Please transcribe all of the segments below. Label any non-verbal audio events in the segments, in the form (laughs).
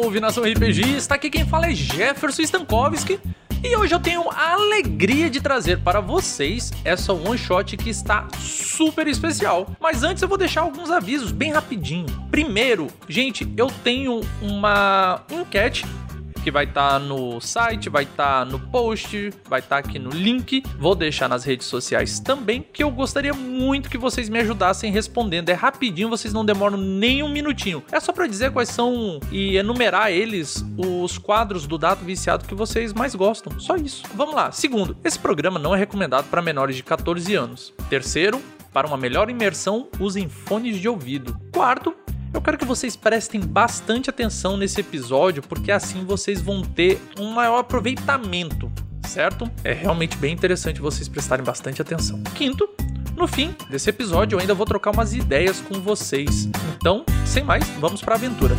salve nação RPG! Está aqui quem fala é Jefferson Stankowski e hoje eu tenho a alegria de trazer para vocês essa one shot que está super especial. Mas antes eu vou deixar alguns avisos bem rapidinho. Primeiro, gente, eu tenho uma enquete que vai estar tá no site, vai estar tá no post, vai estar tá aqui no link. Vou deixar nas redes sociais também, que eu gostaria muito que vocês me ajudassem respondendo. É rapidinho, vocês não demoram nem um minutinho. É só para dizer quais são e enumerar eles os quadros do Dado Viciado que vocês mais gostam. Só isso. Vamos lá. Segundo, esse programa não é recomendado para menores de 14 anos. Terceiro, para uma melhor imersão, usem fones de ouvido. Quarto, eu quero que vocês prestem bastante atenção nesse episódio, porque assim vocês vão ter um maior aproveitamento, certo? É realmente bem interessante vocês prestarem bastante atenção. Quinto, no fim desse episódio eu ainda vou trocar umas ideias com vocês. Então, sem mais, vamos para a aventura.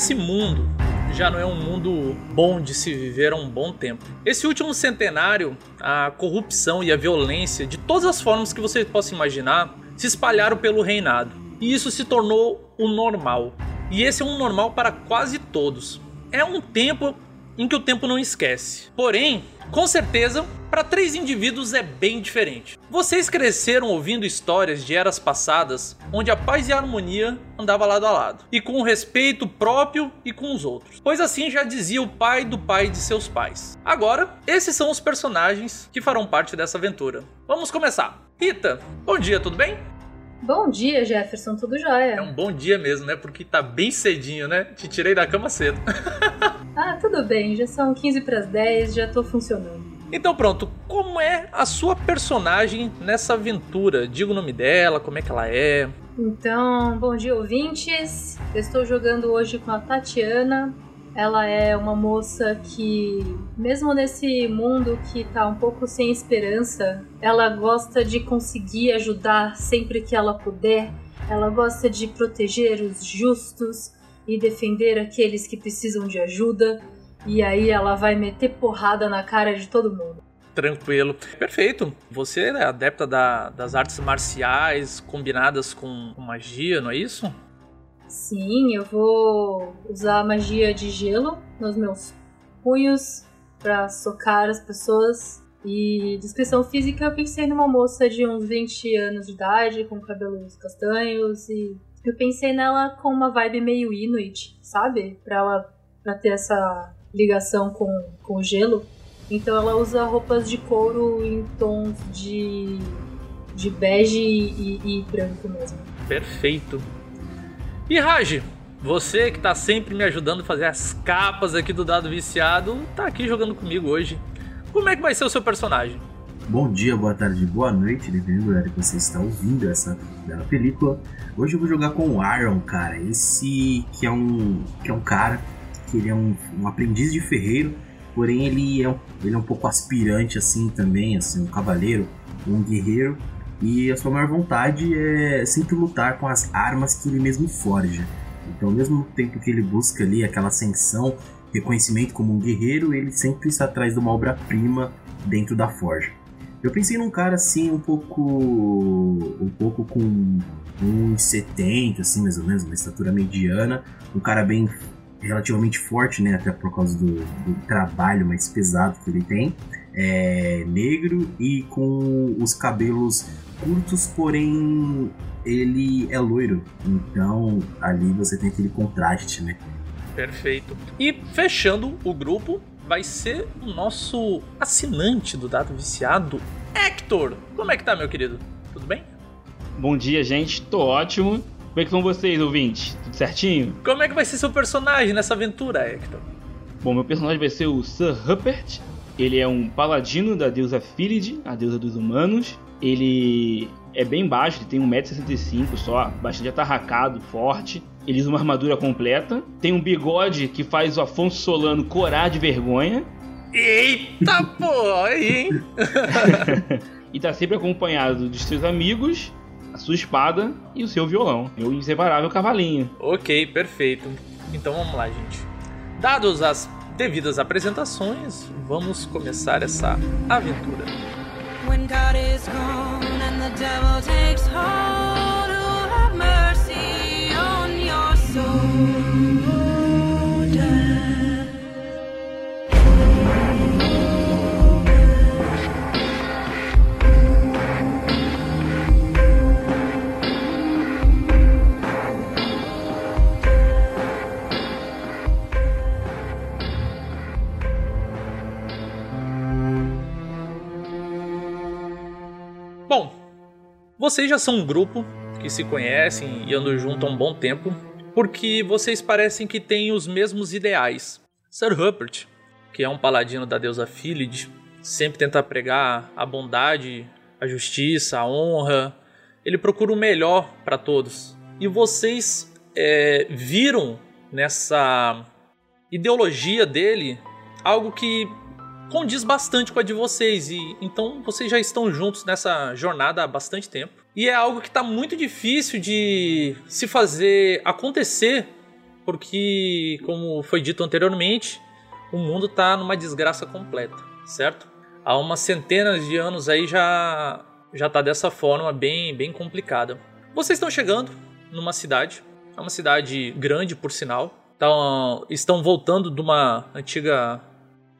Esse mundo já não é um mundo bom de se viver há um bom tempo. Esse último centenário, a corrupção e a violência, de todas as formas que você possa imaginar, se espalharam pelo reinado. E isso se tornou o normal. E esse é um normal para quase todos. É um tempo em que o tempo não esquece. Porém, com certeza, para três indivíduos é bem diferente. Vocês cresceram ouvindo histórias de eras passadas onde a paz e a harmonia andava lado a lado, e com o respeito próprio e com os outros. Pois assim já dizia o pai do pai de seus pais. Agora, esses são os personagens que farão parte dessa aventura. Vamos começar. Rita, bom dia, tudo bem? Bom dia, Jefferson, tudo jóia? É um bom dia mesmo, né? Porque tá bem cedinho, né? Te tirei da cama cedo. (laughs) ah, tudo bem, já são 15 para as 10, já tô funcionando. Então pronto, como é a sua personagem nessa aventura? Diga o nome dela, como é que ela é. Então, bom dia ouvintes. Eu estou jogando hoje com a Tatiana. Ela é uma moça que, mesmo nesse mundo que tá um pouco sem esperança, ela gosta de conseguir ajudar sempre que ela puder. Ela gosta de proteger os justos e defender aqueles que precisam de ajuda. E aí ela vai meter porrada na cara de todo mundo. Tranquilo. Perfeito. Você é adepta da, das artes marciais combinadas com, com magia, não é isso? Sim, eu vou usar magia de gelo nos meus punhos para socar as pessoas. E descrição física, eu pensei numa moça de uns 20 anos de idade, com cabelos castanhos e eu pensei nela com uma vibe meio Inuit, sabe? Pra ela pra ter essa ligação com, com o gelo. Então ela usa roupas de couro em tons de, de bege e, e branco mesmo. Perfeito. E Raj, você que tá sempre me ajudando a fazer as capas aqui do Dado Viciado, tá aqui jogando comigo hoje. Como é que vai ser o seu personagem? Bom dia, boa tarde, boa noite, dependendo do que você está ouvindo essa bela película. Hoje eu vou jogar com o Aaron, cara. Esse que é um, que é um cara que ele é um, um aprendiz de ferreiro, porém ele é, um, ele é um pouco aspirante assim também, assim, um cavaleiro, um guerreiro, e a sua maior vontade é sempre lutar com as armas que ele mesmo forja. Então, ao mesmo tempo que ele busca ali aquela ascensão, reconhecimento como um guerreiro, ele sempre está atrás de uma obra-prima dentro da forja. Eu pensei num cara assim, um pouco. um pouco com uns 70, assim, mais ou menos, uma estatura mediana, um cara bem relativamente forte, né? Até por causa do, do trabalho mais pesado que ele tem. É negro e com os cabelos curtos, porém ele é loiro. Então ali você tem aquele contraste, né? Perfeito. E fechando o grupo, vai ser o nosso assinante do Dado Viciado, Hector. Como é que tá, meu querido? Tudo bem? Bom dia, gente. Tô ótimo. Como é que vão vocês, ouvintes? Tudo certinho? Como é que vai ser seu personagem nessa aventura, Hector? Bom, meu personagem vai ser o Sir Rupert. Ele é um paladino da deusa Philid, a deusa dos humanos. Ele é bem baixo, ele tem 1,65m só, bastante atarracado, forte. Ele usa uma armadura completa. Tem um bigode que faz o Afonso Solano corar de vergonha. Eita porra, aí, hein? (laughs) e tá sempre acompanhado dos seus amigos, a sua espada e o seu violão. Meu inseparável cavalinho. Ok, perfeito. Então vamos lá, gente. Dados as devidas apresentações, vamos começar essa aventura. When God is gone and the devil takes hold, vocês já são um grupo que se conhecem e andam junto há um bom tempo, porque vocês parecem que têm os mesmos ideais. Sir Rupert, que é um paladino da deusa Philid, sempre tenta pregar a bondade, a justiça, a honra. Ele procura o melhor para todos. E vocês é, viram nessa ideologia dele algo que condiz bastante com a de vocês e então vocês já estão juntos nessa jornada há bastante tempo. E é algo que está muito difícil de se fazer acontecer, porque como foi dito anteriormente, o mundo está numa desgraça completa, certo? Há umas centenas de anos aí já já tá dessa forma bem bem complicada. Vocês estão chegando numa cidade, é uma cidade grande por sinal. Então, estão voltando de uma antiga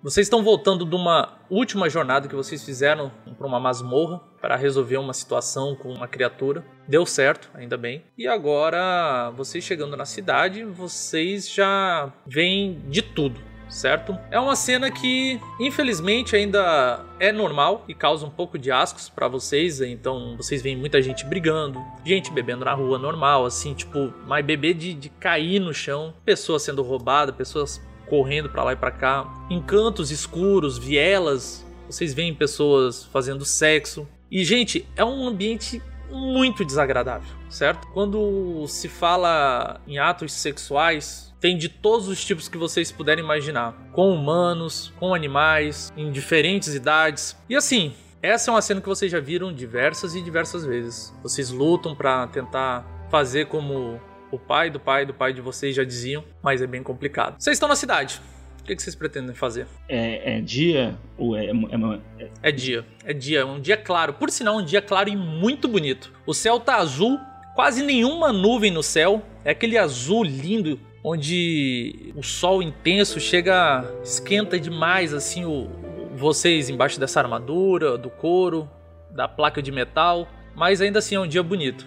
vocês estão voltando de uma última jornada que vocês fizeram para uma masmorra para resolver uma situação com uma criatura. Deu certo, ainda bem. E agora, vocês chegando na cidade, vocês já veem de tudo certo? É uma cena que, infelizmente, ainda é normal e causa um pouco de ascos para vocês. Então, vocês veem muita gente brigando, gente bebendo na rua normal, assim, tipo, mas beber de, de cair no chão, pessoas sendo roubadas, pessoas correndo para lá e para cá, encantos escuros, vielas, vocês veem pessoas fazendo sexo. E gente, é um ambiente muito desagradável, certo? Quando se fala em atos sexuais, tem de todos os tipos que vocês puderem imaginar, com humanos, com animais, em diferentes idades. E assim, essa é uma cena que vocês já viram diversas e diversas vezes. Vocês lutam para tentar fazer como o pai do pai do pai de vocês já diziam, mas é bem complicado. Vocês estão na cidade. O que, vocês pretendem fazer? É, é dia ou é, é, é, é dia. É dia. É um dia claro. Por sinal, um dia claro e muito bonito. O céu tá azul, quase nenhuma nuvem no céu. É aquele azul lindo onde o sol intenso chega, esquenta demais assim o, vocês embaixo dessa armadura, do couro, da placa de metal, mas ainda assim é um dia bonito.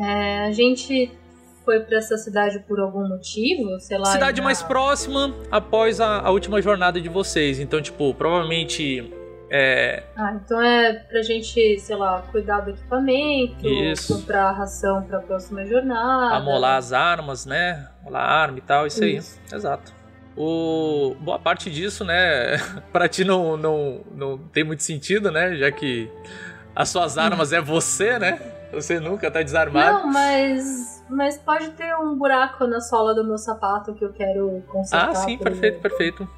É, a gente foi para essa cidade por algum motivo? Sei lá. Cidade mais próxima após a, a, última jornada de vocês. Então, tipo, provavelmente. É... Ah, então é pra gente, sei lá, cuidar do equipamento, isso. comprar ração pra próxima jornada. Amolar as armas, né? Amolar a arma e tal, isso, isso. aí. Exato. O... Boa parte disso, né? (laughs) pra ti não, não, não tem muito sentido, né? Já que as suas armas é você, né? Você nunca tá desarmado. Não, mas mas pode ter um buraco na sola do meu sapato que eu quero consertar. Ah, sim, perfeito, perfeito.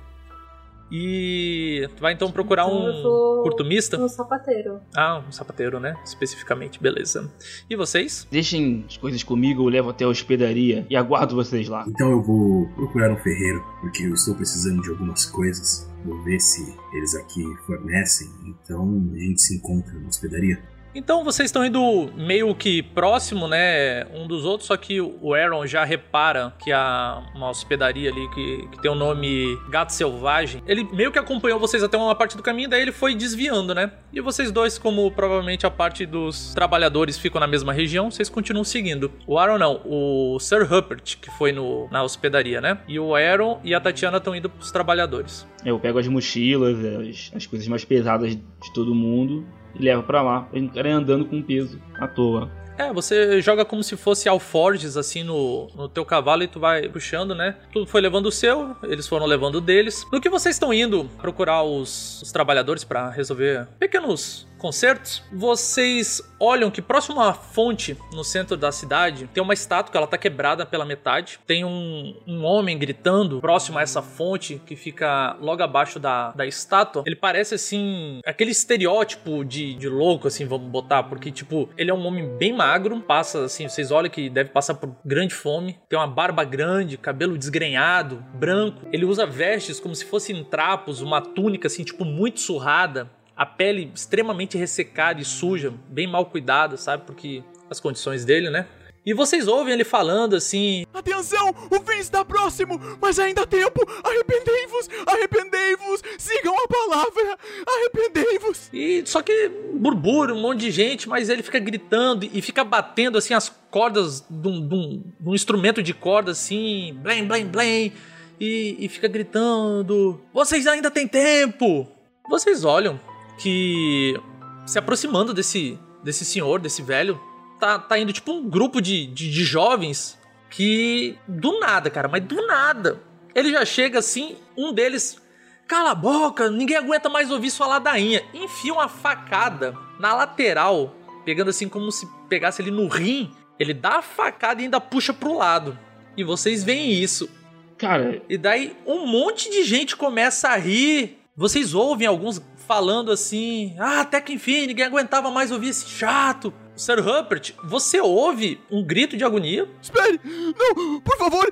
E tu vai então procurar então um curtumista? Um sapateiro. Ah, um sapateiro, né? Especificamente, beleza. E vocês? Deixem as coisas comigo, eu levo até a hospedaria e aguardo vocês lá. Então eu vou procurar um ferreiro, porque eu estou precisando de algumas coisas. Vou ver se eles aqui fornecem. Então a gente se encontra na hospedaria. Então vocês estão indo meio que próximo, né, um dos outros, só que o Aaron já repara que há uma hospedaria ali que, que tem o nome Gato Selvagem. Ele meio que acompanhou vocês até uma parte do caminho, daí ele foi desviando, né? E vocês dois, como provavelmente a parte dos trabalhadores ficam na mesma região, vocês continuam seguindo. O Aaron não, o Sir Rupert, que foi no, na hospedaria, né? E o Aaron e a Tatiana estão indo pros trabalhadores. Eu pego as mochilas, as, as coisas mais pesadas de todo mundo e leva para lá, pra gente ficar andando com peso à toa. É, você joga como se fosse alforges assim no, no teu cavalo e tu vai puxando, né? Tu foi levando o seu, eles foram levando o deles. No que vocês estão indo procurar os, os trabalhadores para resolver pequenos concertos, vocês olham que próximo à fonte no centro da cidade tem uma estátua que ela tá quebrada pela metade. Tem um, um homem gritando próximo a essa fonte que fica logo abaixo da, da estátua. Ele parece assim, aquele estereótipo de, de louco, assim, vamos botar, porque tipo, ele é um homem bem magro, passa assim, vocês olham que deve passar por grande fome, tem uma barba grande, cabelo desgrenhado, branco. Ele usa vestes como se fossem trapos, uma túnica assim, tipo, muito surrada a pele extremamente ressecada e suja, bem mal cuidada, sabe? Porque as condições dele, né? E vocês ouvem ele falando assim: Atenção, o fim está próximo, mas ainda há tempo. Arrependei-vos, arrependei-vos, sigam a palavra, arrependei-vos. E só que burbura, um monte de gente, mas ele fica gritando e fica batendo assim as cordas de um, um, um instrumento de corda assim, blém, blém, blém, e, e fica gritando: Vocês ainda têm tempo! Vocês olham que se aproximando desse, desse senhor, desse velho, tá, tá indo tipo um grupo de, de, de jovens que do nada, cara, mas do nada. Ele já chega assim, um deles Cala a boca, ninguém aguenta mais ouvir sua ladainha. Enfia uma facada na lateral, pegando assim como se pegasse ele no rim. Ele dá a facada e ainda puxa pro lado. E vocês veem isso. Cara. E daí um monte de gente começa a rir. Vocês ouvem alguns falando assim: Ah, até que enfim, ninguém aguentava mais ouvir esse chato. Sir Rupert, você ouve um grito de agonia? Espere! Não! Por favor!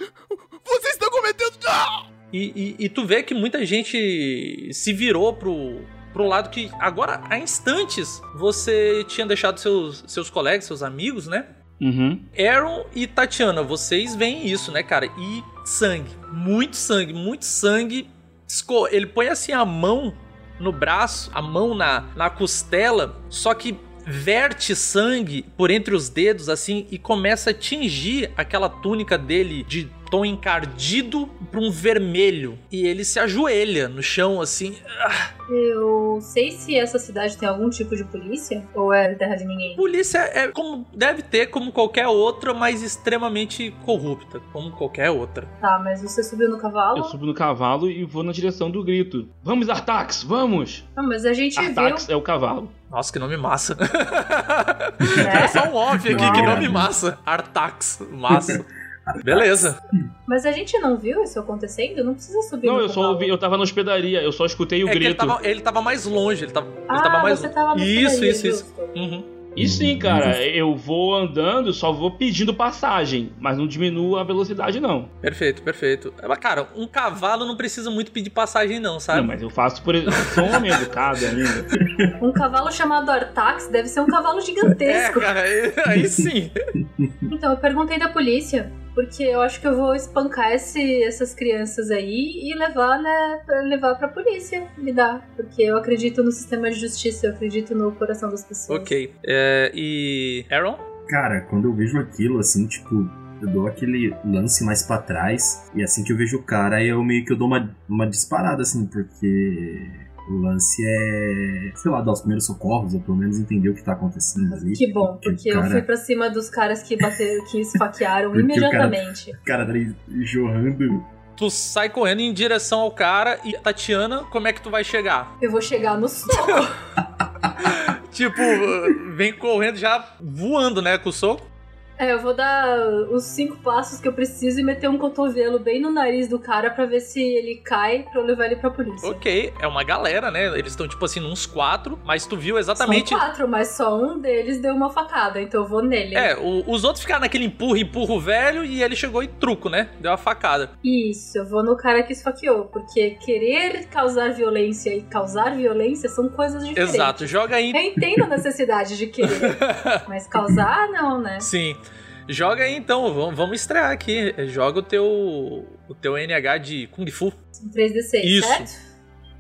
Você está cometendo. Ah! E, e, e, tu vê que muita gente se virou pro, pro lado que agora, há instantes, você tinha deixado seus, seus colegas, seus amigos, né? Uhum. Aaron e Tatiana, vocês veem isso, né, cara? E sangue, muito sangue, muito sangue. Ele põe assim a mão no braço, a mão na, na costela, só que verte sangue por entre os dedos assim e começa a tingir aquela túnica dele de tom encardido para um vermelho e ele se ajoelha no chão assim. Eu sei se essa cidade tem algum tipo de polícia ou é terra de ninguém. Polícia é como deve ter como qualquer outra, mas extremamente corrupta, como qualquer outra. Tá, mas você subiu no cavalo? Eu subo no cavalo e vou na direção do grito. Vamos Artax, vamos! Não, mas a gente Artax viu. é o cavalo. Nossa, que nome massa. (laughs) É, é só um off aqui, que nome massa. Artax, massa. Beleza. Mas a gente não viu isso acontecendo? Não precisa subir Não, no eu só ouvi, eu tava na hospedaria, eu só escutei o É que ele grito. tava, ele tava mais longe, ele tava, Ah, ele tava mais você tava no Isso, isso, isso. Uhum. E sim, cara, eu vou andando, só vou pedindo passagem, mas não diminuo a velocidade, não. Perfeito, perfeito. Mas, cara, um cavalo não precisa muito pedir passagem, não, sabe? Não, mas eu faço por. Eu sou um homem educado ainda. Um cavalo chamado Artax deve ser um cavalo (laughs) É, gigantesco. cara, aí, aí sim. Então, eu perguntei da polícia, porque eu acho que eu vou espancar esse- essas crianças aí e levar, né, pra- levar pra polícia lidar. Porque eu acredito no sistema de justiça, eu acredito no coração das pessoas. ok. É, e. Aaron? Cara, quando eu vejo aquilo, assim, tipo, eu dou aquele lance mais pra trás. E assim que eu vejo o cara, eu meio que eu dou uma, uma disparada, assim, porque o lance é, sei lá, dar os primeiros socorros, ou pelo menos entender o que tá acontecendo ali. Que bom, porque eu cara, fui pra cima dos caras que bateram, que esfaquearam (laughs) Porque o cara- imediatamente. O cara tá ali jorrando. Tu sai correndo em direção ao cara e Tatiana, como é que tu vai chegar? Eu vou chegar no soco. (laughs) Tipo, vem correndo já voando, né, com o soco. É, eu vou dar os cinco passos que eu preciso e meter um cotovelo bem no nariz do cara pra ver se ele cai pra eu levar ele pra polícia. Ok, é uma galera, né? Eles estão, tipo assim, uns quatro, mas tu viu exatamente. São quatro, mas só um deles deu uma facada, então eu vou nele. É, o- os outros ficaram naquele empurra, empurra o velho e ele chegou e truco, né? Deu a facada. Isso, eu vou no cara que esfaqueou, porque querer causar violência e causar violência são coisas diferentes. Exato, joga aí. Eu entendo a necessidade de querer, (laughs) mas causar não, né? Sim. Joga aí então, vamos, vamos estrear aqui. Joga o teu o teu NH de Kung Fu. São 3d6, Isso. certo?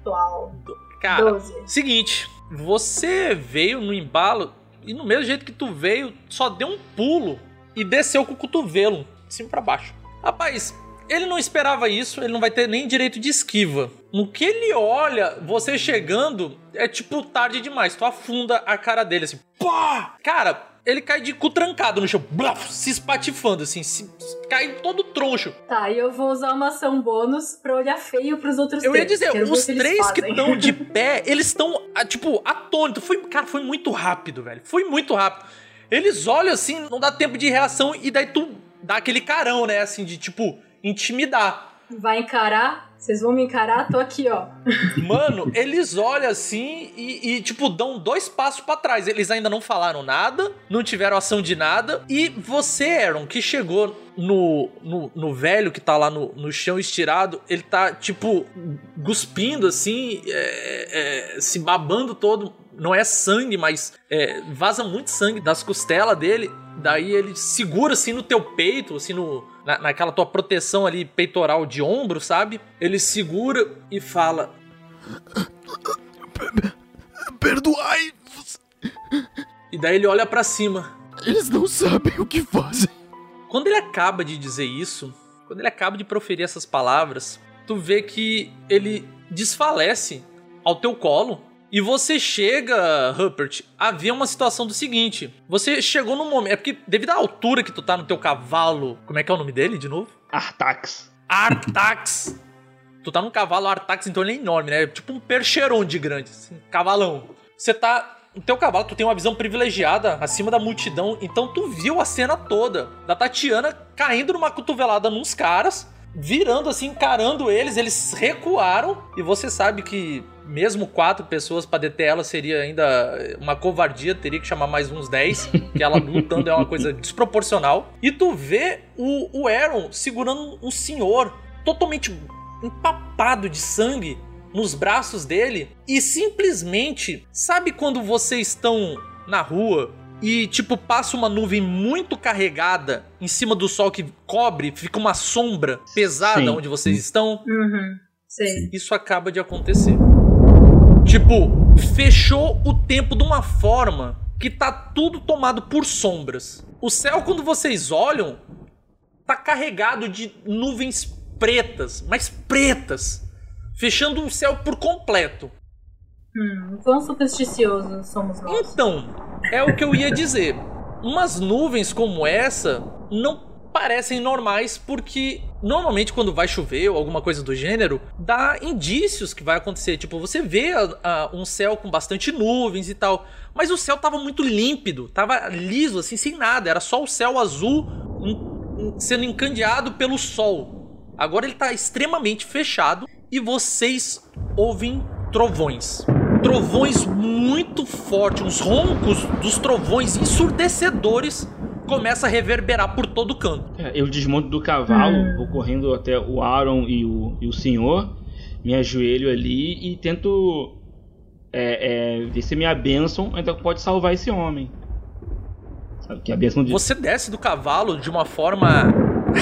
Atual. Cara, 12. seguinte, você veio no embalo e no mesmo jeito que tu veio, só deu um pulo e desceu com o cotovelo, de cima pra baixo. Rapaz, ele não esperava isso, ele não vai ter nem direito de esquiva. No que ele olha, você chegando, é tipo tarde demais. Tu afunda a cara dele assim. Pá! Cara, ele cai de cu trancado no chão, blaf, se espatifando, assim, se, cai todo troncho. Tá, e eu vou usar uma ação bônus pra olhar feio pros outros Eu três. ia dizer, os três que estão de (laughs) pé, eles estão, ah, tipo, atônitos. Foi, cara, foi muito rápido, velho. Foi muito rápido. Eles olham assim, não dá tempo de reação, e daí tu dá aquele carão, né, assim, de tipo, intimidar. Vai encarar? Vocês vão me encarar? Tô aqui, ó. Mano, eles olham assim e, e, tipo, dão dois passos pra trás. Eles ainda não falaram nada, não tiveram ação de nada. E você, Aaron, que chegou no, no, no velho que tá lá no, no chão estirado, ele tá, tipo, cuspindo assim, é, é, se babando todo. Não é sangue, mas é, vaza muito sangue das costelas dele. Daí ele segura assim no teu peito, assim no, na, naquela tua proteção ali peitoral de ombro, sabe? Ele segura e fala: Perdoai, E daí ele olha pra cima. eles não sabem o que fazem. Quando ele acaba de dizer isso, quando ele acaba de proferir essas palavras, tu vê que ele desfalece ao teu colo. E você chega, Rupert, a ver uma situação do seguinte. Você chegou num momento. É porque, devido à altura que tu tá no teu cavalo. Como é que é o nome dele de novo? Artax. Artax. tu tá num cavalo Artax, então ele é enorme, né? Tipo um percheron de grande, assim, cavalão. Você tá. No teu cavalo, tu tem uma visão privilegiada acima da multidão, então tu viu a cena toda da Tatiana caindo numa cotovelada nos caras, virando assim, encarando eles, eles recuaram, e você sabe que mesmo quatro pessoas pra deter ela seria ainda uma covardia, teria que chamar mais uns 10, que ela lutando é uma coisa (laughs) desproporcional. E tu vê o, o Aaron segurando um senhor totalmente empapado de sangue nos braços dele e simplesmente, sabe quando vocês estão na rua e tipo passa uma nuvem muito carregada em cima do sol que cobre, fica uma sombra pesada Sim. onde vocês estão? Uhum. Sei. Isso acaba de acontecer. Tipo, fechou o tempo de uma forma que tá tudo tomado por sombras. O céu, quando vocês olham, tá carregado de nuvens pretas, mas pretas, fechando o céu por completo. Hum, quão supersticiosos somos nós. Então, é o que eu ia dizer. Umas nuvens como essa não parecem normais porque normalmente quando vai chover ou alguma coisa do gênero, dá indícios que vai acontecer. Tipo, você vê a- a- um céu com bastante nuvens e tal, mas o céu tava muito límpido, tava liso assim, sem nada, era só o céu azul sendo encandeado pelo sol. Agora ele tá extremamente fechado e vocês ouvem trovões. Trovões muito fortes, os roncos dos trovões ensurdecedores começam a reverberar por todo canto. É, Eu desmonto do cavalo, Hum. vou correndo até o Aaron e o, e o senhor, me ajoelho ali e tento é, é, ver se minha bênção ainda pode salvar esse homem. Sabe que a bênção de. Você desce do cavalo de uma forma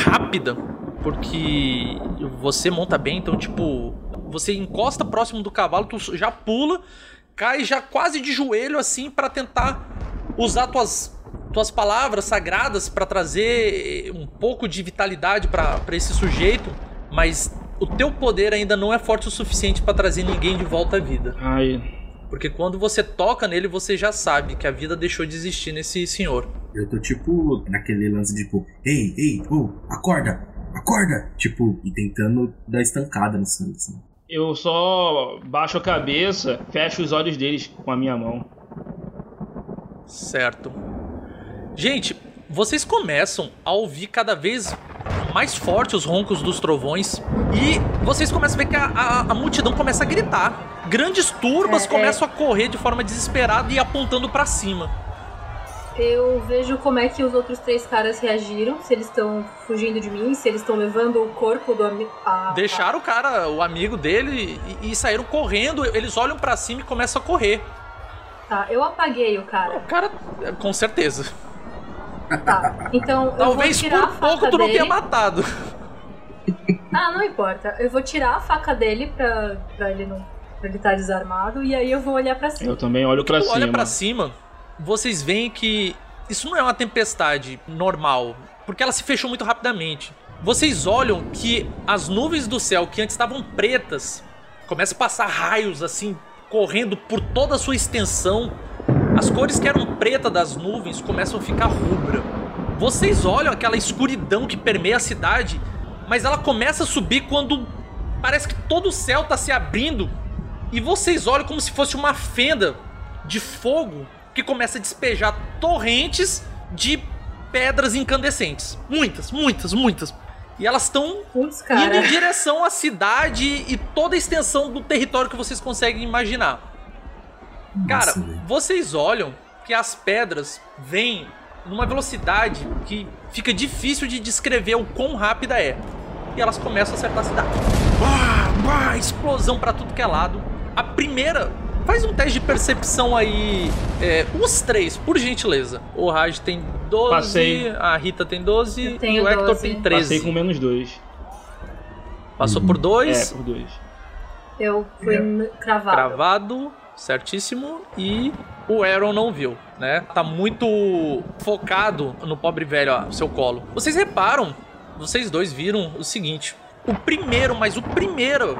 rápida, porque você monta bem, então, tipo, você encosta próximo do cavalo, tu já pula, cai já quase de joelho assim pra tentar usar tuas tuas palavras sagradas pra trazer um pouco de vitalidade pra pra esse sujeito, mas o teu poder ainda não é forte o suficiente pra trazer ninguém de volta à vida. Ai, Porque quando você toca nele, você já sabe que a vida deixou de existir nesse senhor. Eu tô tipo naquele lance de tipo, ei, ei, ô, acorda, acorda! Tipo, e tentando dar estancada no sangue, assim. eu só baixo a cabeça, fecho os olhos deles com a minha mão. Certo. Gente, vocês começam a ouvir cada vez mais forte os roncos dos trovões e vocês começam a ver que a, a- a multidão começa a gritar. Grandes turbas É, é. começam a correr de forma desesperada e apontando pra cima. Eu vejo como é que os outros três caras reagiram, se eles estão fugindo de mim, se eles estão levando o corpo do amigo. Deixaram o cara, o amigo dele, e, e saíram correndo. Eles olham pra cima e começam a correr. Tá, eu apaguei o O cara. cara, com certeza. Tá. Então eu Talvez vou tirar por pouco tu não dele. tenha matado. Ah, não importa. Eu vou tirar a faca dele pra, pra ele não. pra ele estar desarmado e aí eu vou olhar pra cima. Eu também olho pra tu cima. olha pra cima, vocês veem que isso não é uma tempestade normal, porque ela se fechou muito rapidamente. Vocês olham que as nuvens do céu que antes estavam pretas começam a passar raios assim correndo por toda a sua extensão As cores que eram preta das nuvens começam a ficar rubra. Vocês olham aquela escuridão que permeia a cidade, mas ela começa a subir quando parece que todo o céu tá se abrindo e vocês olham como se fosse uma fenda de fogo que começa a despejar torrentes de pedras incandescentes. Muitas, muitas, muitas. E elas estão indo em direção à cidade e toda a extensão do território que vocês conseguem imaginar. Cara, Nossa, vocês olham que as pedras vêm numa velocidade que fica difícil de descrever o quão rápida é. E elas começam a acertar a cidade. Bah, bah, explosão pra tudo que é lado. A primeira. Faz um teste de percepção aí. é, os três, por gentileza. O Raj tem 12, Passei. a Rita tem 12 Eu e o Hector 12. tem 13. Passei com menos dois. Passou por É, dois, por dois. Eu fui n- cravado. Cravado, certíssimo. E o Aaron não viu, né? Tá muito focado no pobre velho, ó, seu colo. Vocês reparam, vocês dois viram o seguinte: o primeiro, mas o primeiro,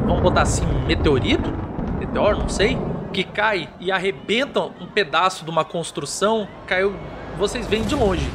vamos botar assim, meteorito? Meteoro, não sei. Que cai e arrebenta um pedaço de uma construção, caiu. Vocês veem de longe.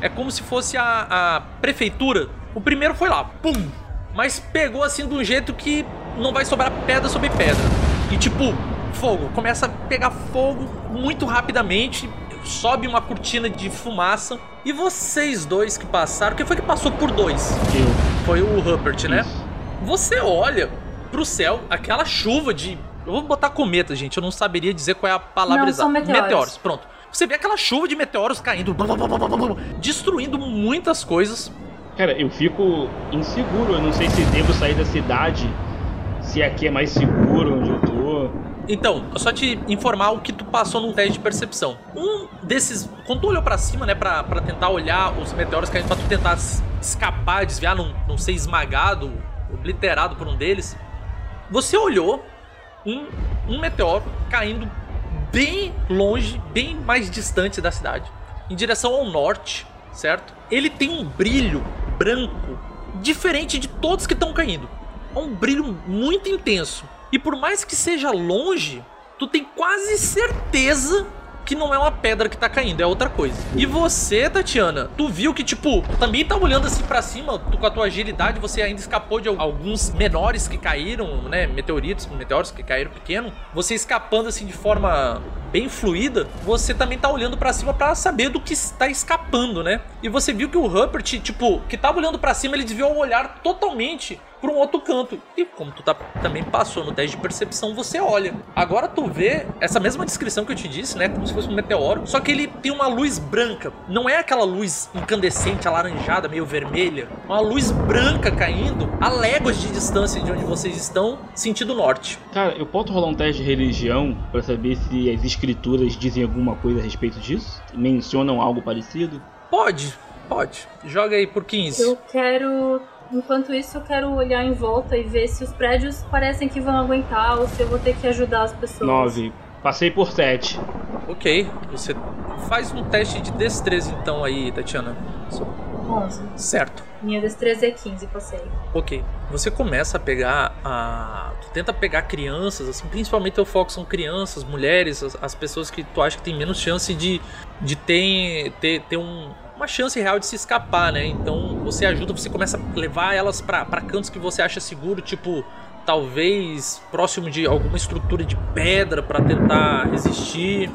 É como se fosse a, a prefeitura. O primeiro foi lá, pum! Mas pegou assim de um jeito que não vai sobrar pedra sobre pedra. E tipo, fogo. Começa a pegar fogo muito rapidamente. Sobe uma cortina de fumaça. E vocês dois que passaram. Quem foi que passou por dois? Eu. Foi o Rupert, né? Isso. Você olha pro céu, aquela chuva de. Eu vou botar cometa, gente. Eu não saberia dizer qual é a palavra Não, exata. são meteoros. pronto. Você vê aquela chuva de meteoros caindo, blá, blá, blá, blá, blá, blá, destruindo muitas coisas. Cara, eu fico inseguro. Eu não sei se devo sair da cidade. Se aqui é mais seguro onde eu. Então, só te informar o que tu passou num teste de percepção. Um desses, quando tu olhou pra cima, né, pra, pra tentar olhar os meteoros caindo, pra tu tentar escapar, desviar, não, não ser esmagado, obliterado por um deles, você olhou um, um meteoro caindo bem longe, bem mais distante da cidade, em direção ao norte, certo? Ele tem um brilho branco diferente de todos que estão caindo. É um brilho muito intenso. E por mais que seja longe, tu tem quase certeza que não é uma pedra que tá caindo, é outra coisa. E você, Tatiana, tu viu que, tipo, também tá olhando assim pra cima, tu com a tua agilidade, você ainda escapou de al- alguns menores que caíram, né? Meteoritos, meteoros que caíram pequeno. Você escapando assim de forma bem fluida, você também tá olhando pra cima pra saber do que está escapando, né? E você viu que o Rupert, tipo, que tava olhando pra cima, ele desviou o olhar totalmente pra um outro canto. E como tu tá, também passou no teste de percepção, você olha. Agora tu vê essa mesma descrição que eu te disse, né? Como se fosse um meteoro. Só que ele tem uma luz branca. Não é aquela luz incandescente, alaranjada, meio vermelha. É Uma luz branca caindo a léguas de distância de onde vocês estão, sentido norte. Cara, eu posso rolar um teste de religião pra saber se as escrituras dizem alguma coisa a respeito disso? Mencionam algo parecido? Pode, pode. Joga aí por 15. Eu quero. Enquanto isso, eu quero olhar em volta e ver se os prédios parecem que vão aguentar ou se eu vou ter que ajudar as pessoas. Nove. Passei por sete. Ok, você faz um teste de destreza então aí, Tatiana. 11. Certo. Minha destreza é 15, passei. Ok. Você começa a pegar a. Tu tenta pegar crianças, assim, principalmente teu foco são crianças, mulheres, as, as pessoas que tu acha que tem menos chance de, de ter, ter, ter um, uma chance real de se escapar, né? Então você ajuda, você começa a levar elas pra cantos que você acha seguro, tipo. Talvez próximo de alguma estrutura de pedra pra tentar resistir.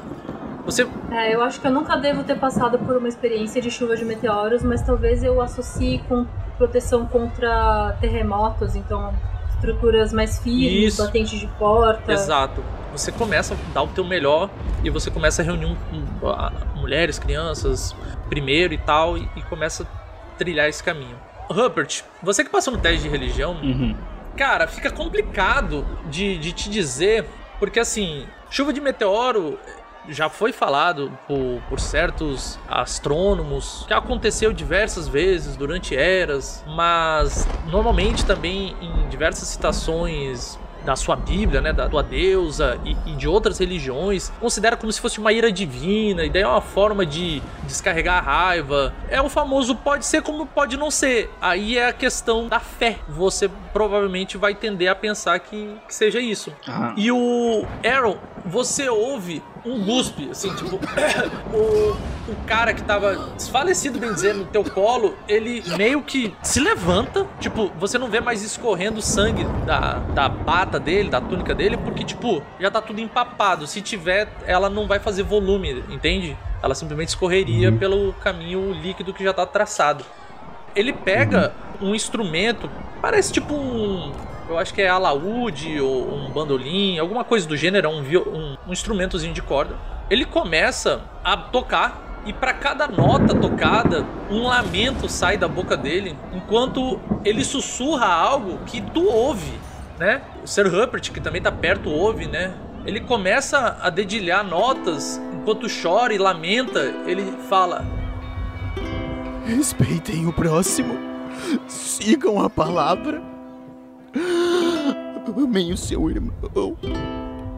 Você É, eu acho que eu nunca devo ter passado por uma experiência de chuva de meteoros, mas talvez eu associe com proteção contra terremotos, então estruturas mais firmes, Isso. batentes de porta. Exato. Você começa a dar o teu melhor e você começa a reunir um- um- a- mulheres, crianças primeiro e tal, e, e começa a trilhar esse caminho. Rupert, você que passou no teste de religião, Uhum. cara, fica complicado de, de te dizer, porque assim, chuva de meteoro já foi falado por, por certos astrônomos que aconteceu diversas vezes durante eras, mas normalmente também em diversas citações da sua Bíblia, né, da tua deusa e, e de outras religiões, considera como se fosse uma ira divina, e daí é uma forma de descarregar a raiva. É o famoso pode ser como pode não ser. Aí é a questão da fé. Você provavelmente vai tender a pensar que, que seja isso. Ah, E o Aaron, você ouve um guspe, assim, tipo, (coughs) o, o cara que tava desfalecido, bem dizer, no teu colo, ele meio que se levanta, tipo, você não vê mais escorrendo sangue da, da bata dele, da túnica dele, porque, tipo, já tá tudo empapado. Se tiver, ela não vai fazer volume, entende? Ela simplesmente escorreria Uhum. pelo caminho líquido que já tá traçado. Ele pega um instrumento, parece tipo um. Eu acho que é alaúde ou um bandolim, alguma coisa do gênero, um, um, um instrumentozinho de corda. Ele começa a tocar e para cada nota tocada, um lamento sai da boca dele, enquanto ele sussurra algo que tu ouve, né? O Sir Rupert, que também tá perto, ouve, né? Ele começa a dedilhar notas enquanto chora e lamenta. Ele fala: Respeitem o próximo. Sigam a palavra. Amem o seu irmão.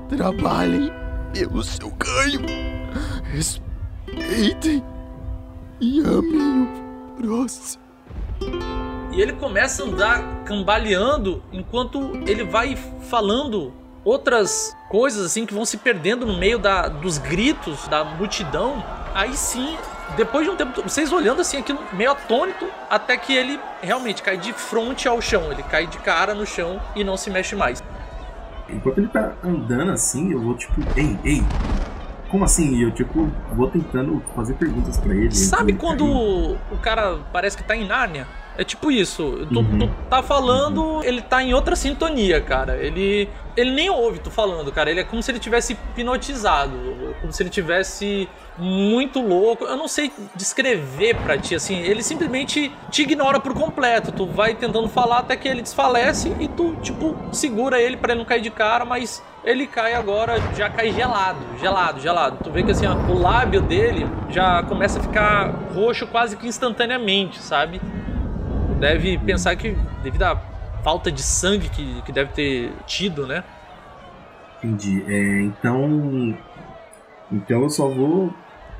Trabalhem pelo seu ganho. Respeitem e amem o próximo. E ele começa a andar cambaleando enquanto ele vai falando outras coisas assim que vão se perdendo no meio da, dos gritos da multidão. Aí sim, depois de um tempo, vocês olhando assim aquilo meio atônito, até que ele realmente cai de frente ao chão. Ele cai de cara no chão e não se mexe mais. Enquanto ele tá andando assim, eu vou tipo, ei, ei, como assim? E eu tipo, vou tentando fazer perguntas pra ele. Sabe quando o cara parece que tá em Nárnia? É tipo isso. Tu, Uhum. tu tá falando, ele tá em outra sintonia, cara. Ele, ele nem ouve tu falando, cara. Ele é como se ele tivesse hipnotizado. Como se ele tivesse muito louco. Eu não sei descrever pra ti, assim. Ele simplesmente te ignora por completo. Tu vai tentando falar até que ele desfalece e tu, tipo, segura ele pra ele não cair de cara, mas ele cai agora, já cai gelado, gelado, gelado. Tu vê que assim, ó, o lábio dele já começa a ficar roxo quase que instantaneamente, sabe? Deve pensar que devido à falta de sangue que, que deve ter tido, né? Entendi. É, então. Então eu só vou,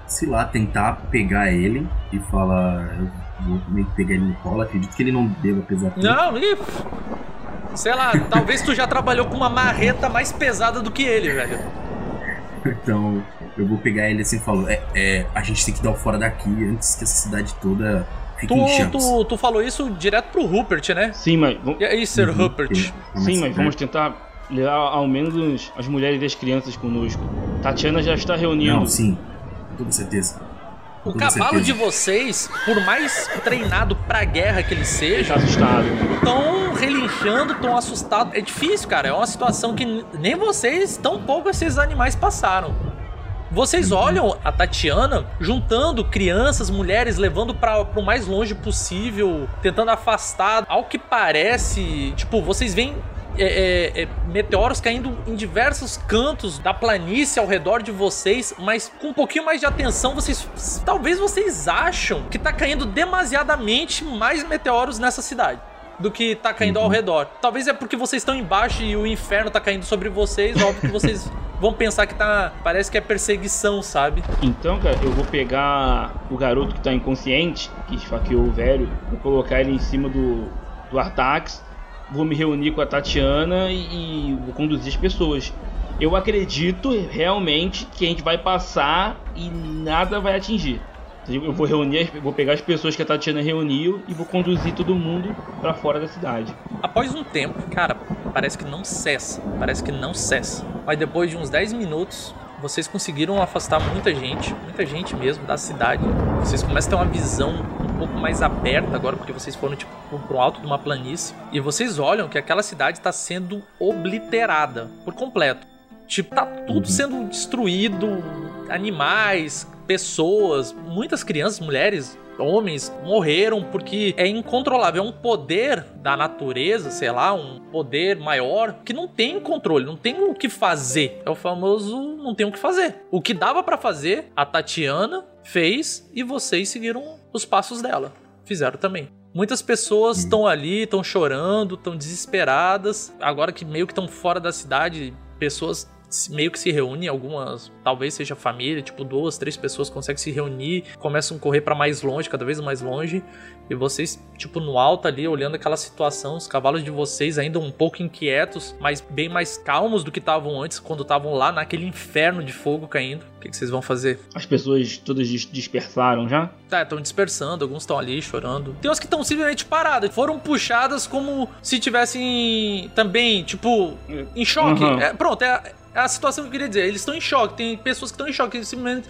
sei lá, tentar pegar ele e falar. Eu vou meio que pegar ele no colo. Acredito que ele não deva pesar tanto. Não, ih, sei lá, (laughs) talvez tu já trabalhou com uma marreta mais pesada do que ele, velho. Então eu vou pegar ele assim e falo: é, é, a gente tem que dar o fora daqui antes que essa cidade toda Tu, tu, tu falou isso direto pro Rupert, né? sim, mas. vamos- E aí, Sir Uhum, Rupert? sim. Sim, mas vamos tentar levar ao menos as mulheres e as crianças conosco. Tatiana já está reunindo. Não, sim. Com toda certeza. Com O toda cavalo de certeza. vocês, por mais treinado pra guerra que ele seja, Está assustado. tão relinchando, tão assustado. É difícil, cara. É uma situação que nem vocês, tão pouco esses animais passaram. Vocês olham a Tatiana juntando crianças, mulheres, levando para o mais longe possível, tentando afastar. Ao que parece, tipo, vocês veem é, é, é, meteoros caindo em diversos cantos da planície ao redor de vocês, mas com um pouquinho mais de atenção, vocês talvez vocês acham que tá caindo demasiadamente mais meteoros nessa cidade do que tá caindo ao redor. Talvez é porque vocês estão embaixo e o inferno tá caindo sobre vocês, óbvio que vocês (laughs) vão pensar que tá, parece que é perseguição, sabe? Então, cara, eu vou pegar o garoto que tá inconsciente, que esfaqueou o velho, vou colocar ele em cima do, do Artax, vou me reunir com a Tatiana e, e vou conduzir as pessoas. Eu acredito realmente que a gente vai passar e nada vai atingir. Eu vou reunir, vou pegar as pessoas que a Tatiana reuniu e vou conduzir todo mundo pra fora da cidade. Após um tempo, cara, parece que não cessa, parece que não cessa. Mas depois de uns 10 minutos, vocês conseguiram afastar muita gente, muita gente mesmo da cidade. Vocês começam a ter uma visão um pouco mais aberta agora, porque vocês foram tipo pro alto de uma planície e vocês olham que aquela cidade está sendo obliterada por completo. Tipo, tá tudo sendo destruído, animais, pessoas, muitas crianças, mulheres, homens morreram porque é incontrolável, é um poder da natureza, sei lá, um poder maior que não tem controle, não tem o que fazer. É o famoso não tem o que fazer. O que dava pra fazer, a Tatiana fez e vocês seguiram os passos dela. Fizeram também. Muitas pessoas estão ali, estão chorando, estão desesperadas. Agora que meio que estão fora da cidade, pessoas meio que se reúnem, algumas, talvez seja família, tipo duas, três pessoas conseguem se reunir, começam a correr pra mais longe, cada vez mais longe, e vocês, tipo, no alto ali, olhando aquela situação, os cavalos de vocês ainda um pouco inquietos, mas bem mais calmos do que estavam antes, quando estavam lá naquele inferno de fogo caindo. O que, que vocês vão fazer? As pessoas todas dis- dispersaram já? Tá, estão dispersando, alguns estão ali chorando. Tem uns que estão simplesmente paradas, foram puxadas como se tivessem também, tipo, em choque. Uhum. É, pronto, é a situação que eu queria dizer. Eles estão em choque, tem pessoas que estão em choque. Simplesmente,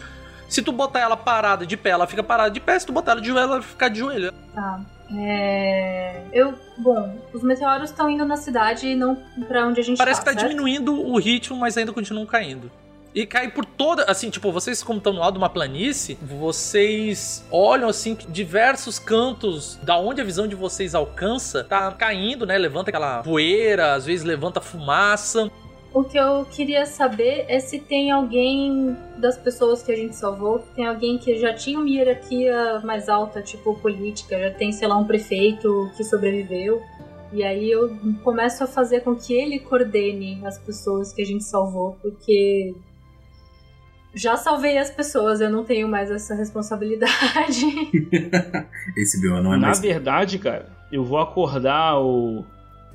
se tu botar ela parada de pé, ela fica parada de pé. Se tu botar ela de joelho, ela fica de joelho. Tá. É... Eu. Bom, os meteoros estão indo na cidade e não pra onde a gente Parece tá. que tá certo? diminuindo o ritmo, mas ainda continuam caindo. E cai por toda. Assim, tipo, vocês, como estão no alto de uma planície, vocês olham, assim, diversos cantos da onde a visão de vocês alcança, tá caindo, né? Levanta aquela poeira, às vezes levanta fumaça. O que eu queria saber é se tem alguém das pessoas que a gente salvou, tem alguém que já tinha uma hierarquia mais alta, tipo política, já tem, sei lá, um prefeito que sobreviveu. E aí eu começo a fazer com que ele coordene as pessoas que a gente salvou, porque já salvei as pessoas, eu não tenho mais essa responsabilidade. (laughs) Esse BO não é Na mais. verdade, cara, eu vou acordar o,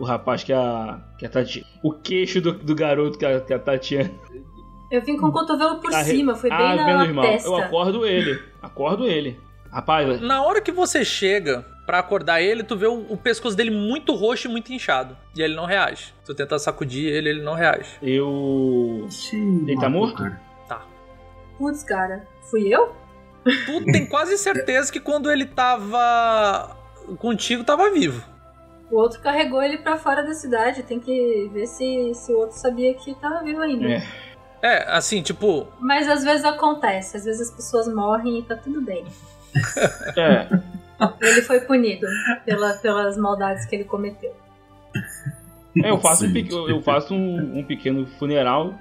o rapaz que a, que a Tati... O queixo do, do garoto que a, que a Tatiana... Eu vim com o cotovelo por Ah, re- cima, foi ah, bem vendo, na irmão. testa. Eu acordo ele. Acordo ele. Rapaz, Na hora que você chega pra acordar ele, tu vê o, o pescoço dele muito roxo e muito inchado. E ele não reage. Se tu tentar sacudir ele, ele não reage. eu... Ele tá morto? Cara. Putz, cara, fui eu? Tu tem quase certeza que quando ele tava contigo, tava vivo. O outro carregou ele pra fora da cidade. Tem que ver se, se o outro sabia que tava vivo ainda. É. É, assim, tipo, Mas às vezes acontece, às vezes as pessoas morrem e tá tudo bem. É, Ele foi punido pela, pelas maldades que ele cometeu. É, eu faço, um, Sim. eu faço um, um pequeno funeral,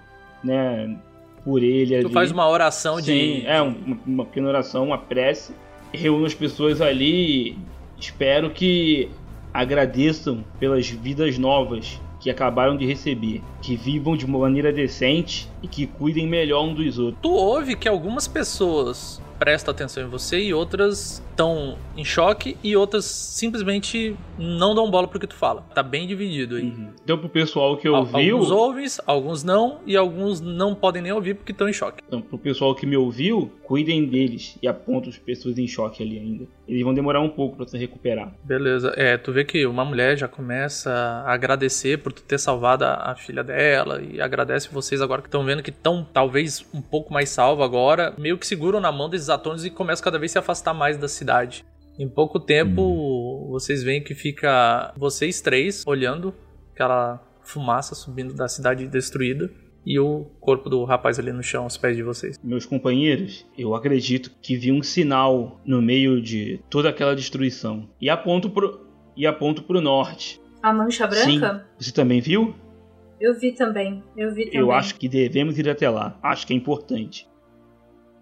né, por ele ali. tu faz uma oração Sim, de. é, um- uma pequena oração, uma prece. Reúno as pessoas ali e espero que agradeçam pelas vidas novas que acabaram de receber. Que vivam de maneira decente e que cuidem melhor um dos outros. Tu ouve que algumas pessoas prestam atenção em você e outras estão em choque e outras simplesmente não dão bola pro que tu fala. Tá bem dividido aí. Então, pro pessoal que ouviu, Alguns ouvem, alguns não, e alguns não podem nem ouvir porque estão em choque. então, pro pessoal que me ouviu, cuidem deles e apontam as pessoas em choque ali ainda. Eles vão demorar um pouco pra se recuperar. Beleza. É, tu vê que uma mulher já começa a agradecer por tu ter salvado a, a filha dela e agradece vocês agora que estão vendo que estão talvez um pouco mais salvo agora, meio que seguram na mão desses atores e começam cada vez a se afastar mais da cidade. Em pouco tempo, vocês veem que fica vocês três olhando aquela fumaça subindo da cidade destruída e o corpo do rapaz ali no chão aos pés de vocês. Meus companheiros, eu acredito que vi um sinal no meio de toda aquela destruição. E aponto pro, e aponto pro norte. A mancha branca? Você também viu? Eu vi também. Eu vi também. Eu acho que devemos ir até lá. Acho que é importante.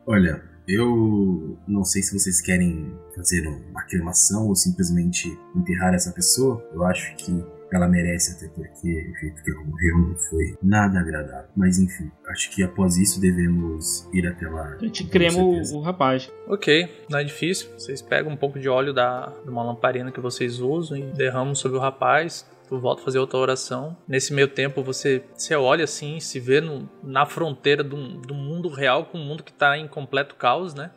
Olha, eu não sei se vocês querem fazer uma cremação ou simplesmente enterrar essa pessoa. Eu acho que ela merece, até porque o jeito que ela morreu não foi nada agradável. Mas enfim, acho que após isso devemos ir até lá. A gente crema o rapaz. Ok, não é difícil. Vocês pegam um pouco de óleo da, de uma lamparina que vocês usam e derramam sobre o rapaz. Tu volta a fazer outra oração. Nesse meio tempo, você, você olha assim, se vê no, na fronteira do, do mundo real com o mundo que tá em completo caos, né?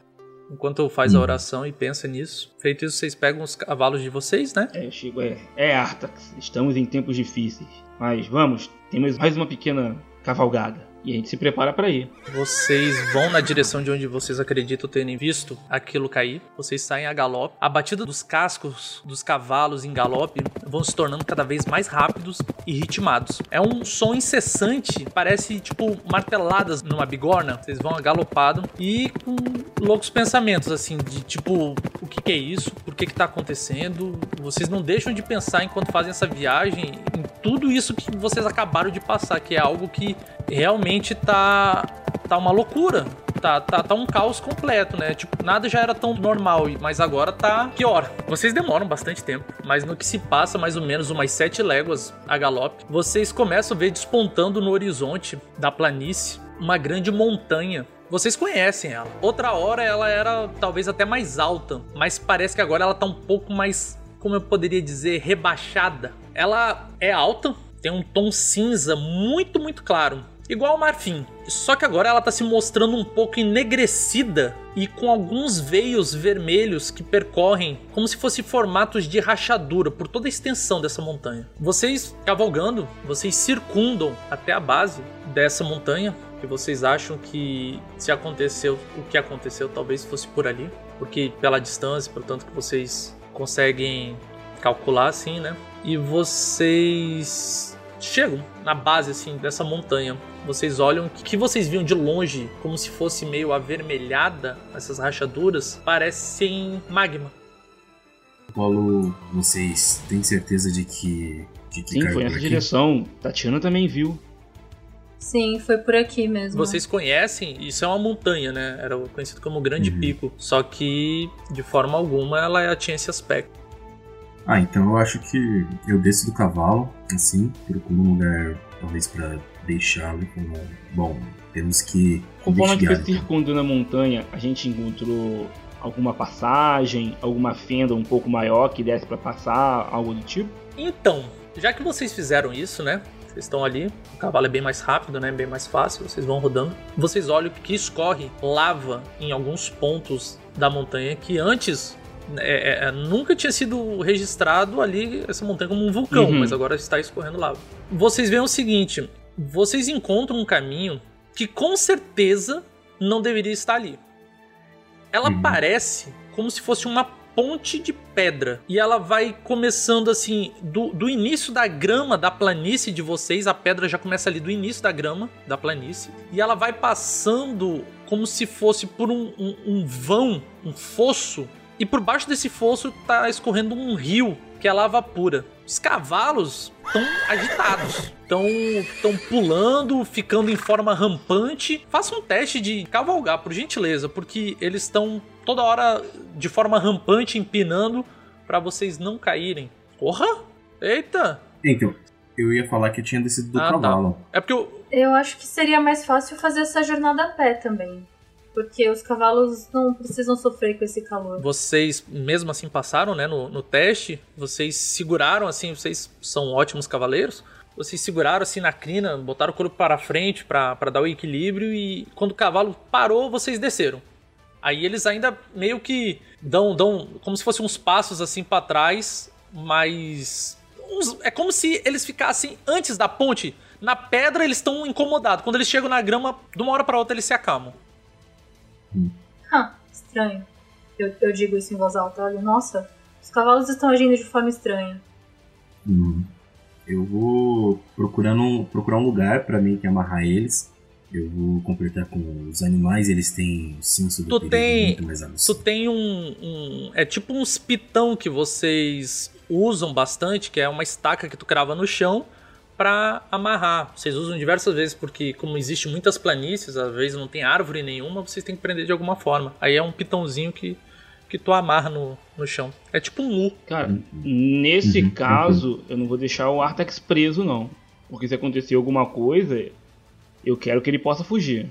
Enquanto faz a Uhum. oração e pensa nisso. Feito isso, vocês pegam os cavalos de vocês, né? É, Chico, é, é Artax. Estamos em tempos difíceis. Mas vamos, temos mais uma pequena cavalgada. E a gente se prepara para ir. Vocês vão na direção de onde vocês acreditam terem visto aquilo cair. Vocês saem a galope. A batida dos cascos dos cavalos em galope vão se tornando cada vez mais rápidos e ritmados. É um som incessante, parece tipo marteladas numa bigorna. Vocês vão agalopado e com loucos pensamentos assim de tipo o que, que é isso? Por que que tá acontecendo? Vocês não deixam de pensar enquanto fazem essa viagem em tudo isso que vocês acabaram de passar, que é algo que realmente tá tá uma loucura. tá, tá, tá um caos completo, né? Tipo, nada já era tão normal, mas agora tá pior. Vocês demoram bastante tempo, mas no que se passa mais ou menos umas sete léguas a galope, vocês começam a ver despontando no horizonte da planície uma grande montanha vocês conhecem ela. Outra hora ela era talvez até mais alta, mas parece que agora ela tá um pouco mais, como eu poderia dizer, rebaixada. Ela é alta, tem um tom cinza muito, muito claro igual ao marfim. Só que agora ela está se mostrando um pouco enegrecida e com alguns veios vermelhos que percorrem como se fossem formatos de rachadura por toda a extensão dessa montanha. Vocês cavalgando, vocês circundam até a base dessa montanha que vocês acham que se aconteceu o que aconteceu talvez fosse por ali, porque pela distância, portanto que vocês conseguem calcular assim, né? E vocês chegam na base assim dessa montanha. Vocês olham que, que vocês viam de longe, como se fosse meio avermelhada, essas rachaduras, parecem magma. Paulo, vocês têm certeza de que. De que Sim, foi nessa direção. Tatiana também viu. Sim, foi por aqui mesmo. Vocês conhecem, isso é uma montanha, né? Era conhecido como Grande uhum. Pico. Só que, de forma alguma, ela tinha esse aspecto. Ah, então eu acho que eu desço do cavalo, assim, procuro um lugar, talvez, para deixá-lo como. Bom, temos que. Conforme a gente foi circundando a montanha, a gente encontrou alguma passagem, alguma fenda um pouco maior que desse para passar, algo do tipo? Então, já que vocês fizeram isso, né? Vocês estão ali, o cavalo é bem mais rápido, né? Bem mais fácil, vocês vão rodando. Vocês olham que escorre lava em alguns pontos da montanha que antes é, é, é, nunca tinha sido registrado ali essa montanha como um vulcão, uhum. mas agora está escorrendo lava. Vocês veem o seguinte: vocês encontram um caminho que com certeza não deveria estar ali. Ela uhum. parece como se fosse uma ponte de pedra. E ela vai começando assim, do, do início da grama da planície de vocês, a pedra já começa ali do início da grama da planície. E ela vai passando como se fosse por um, um, um vão, um fosso. E por baixo desse fosso tá escorrendo um rio que é lava pura. Os cavalos estão agitados, estão pulando, ficando em forma rampante. Faça um teste de cavalgar, por gentileza, porque eles estão toda hora de forma rampante empinando para vocês não caírem. Porra! Eita! Então, eu ia falar que tinha descido do ah, tá. cavalo. Tá. É porque eu... eu acho que seria mais fácil fazer essa jornada a pé também. Porque os cavalos não precisam sofrer com esse calor. Vocês, mesmo assim, passaram, né, no, no teste. Vocês seguraram, assim, vocês são ótimos cavaleiros. Vocês seguraram, assim, na crina, botaram o corpo para frente para dar o equilíbrio. E quando o cavalo parou, vocês desceram. Aí eles ainda meio que dão, dão como se fossem uns passos, assim, para trás. Mas... Uns, é como se eles ficassem antes da ponte. Na pedra eles estão incomodados. Quando eles chegam na grama, de uma hora para outra eles se acalmam. Ah, estranho. Eu, eu digo isso em voz alta. Olha, nossa, os cavalos estão agindo de forma estranha. Hum. Eu vou procurando procurar um lugar para mim que amarrar eles. Eu vou completar com os animais, eles têm o senso do tu tem, muito mais Tu tem um, um, É tipo um pitão que vocês usam bastante, que é uma estaca que tu crava no chão para amarrar. Vocês usam diversas vezes porque como existe muitas planícies, às vezes não tem árvore nenhuma, vocês têm que prender de alguma forma. Aí é um pitãozinho que que tu amarra no, no chão. É tipo um U. Cara, nesse uhum. caso, eu não vou deixar o Artax preso, não. Porque se acontecer alguma coisa, eu quero que ele possa fugir.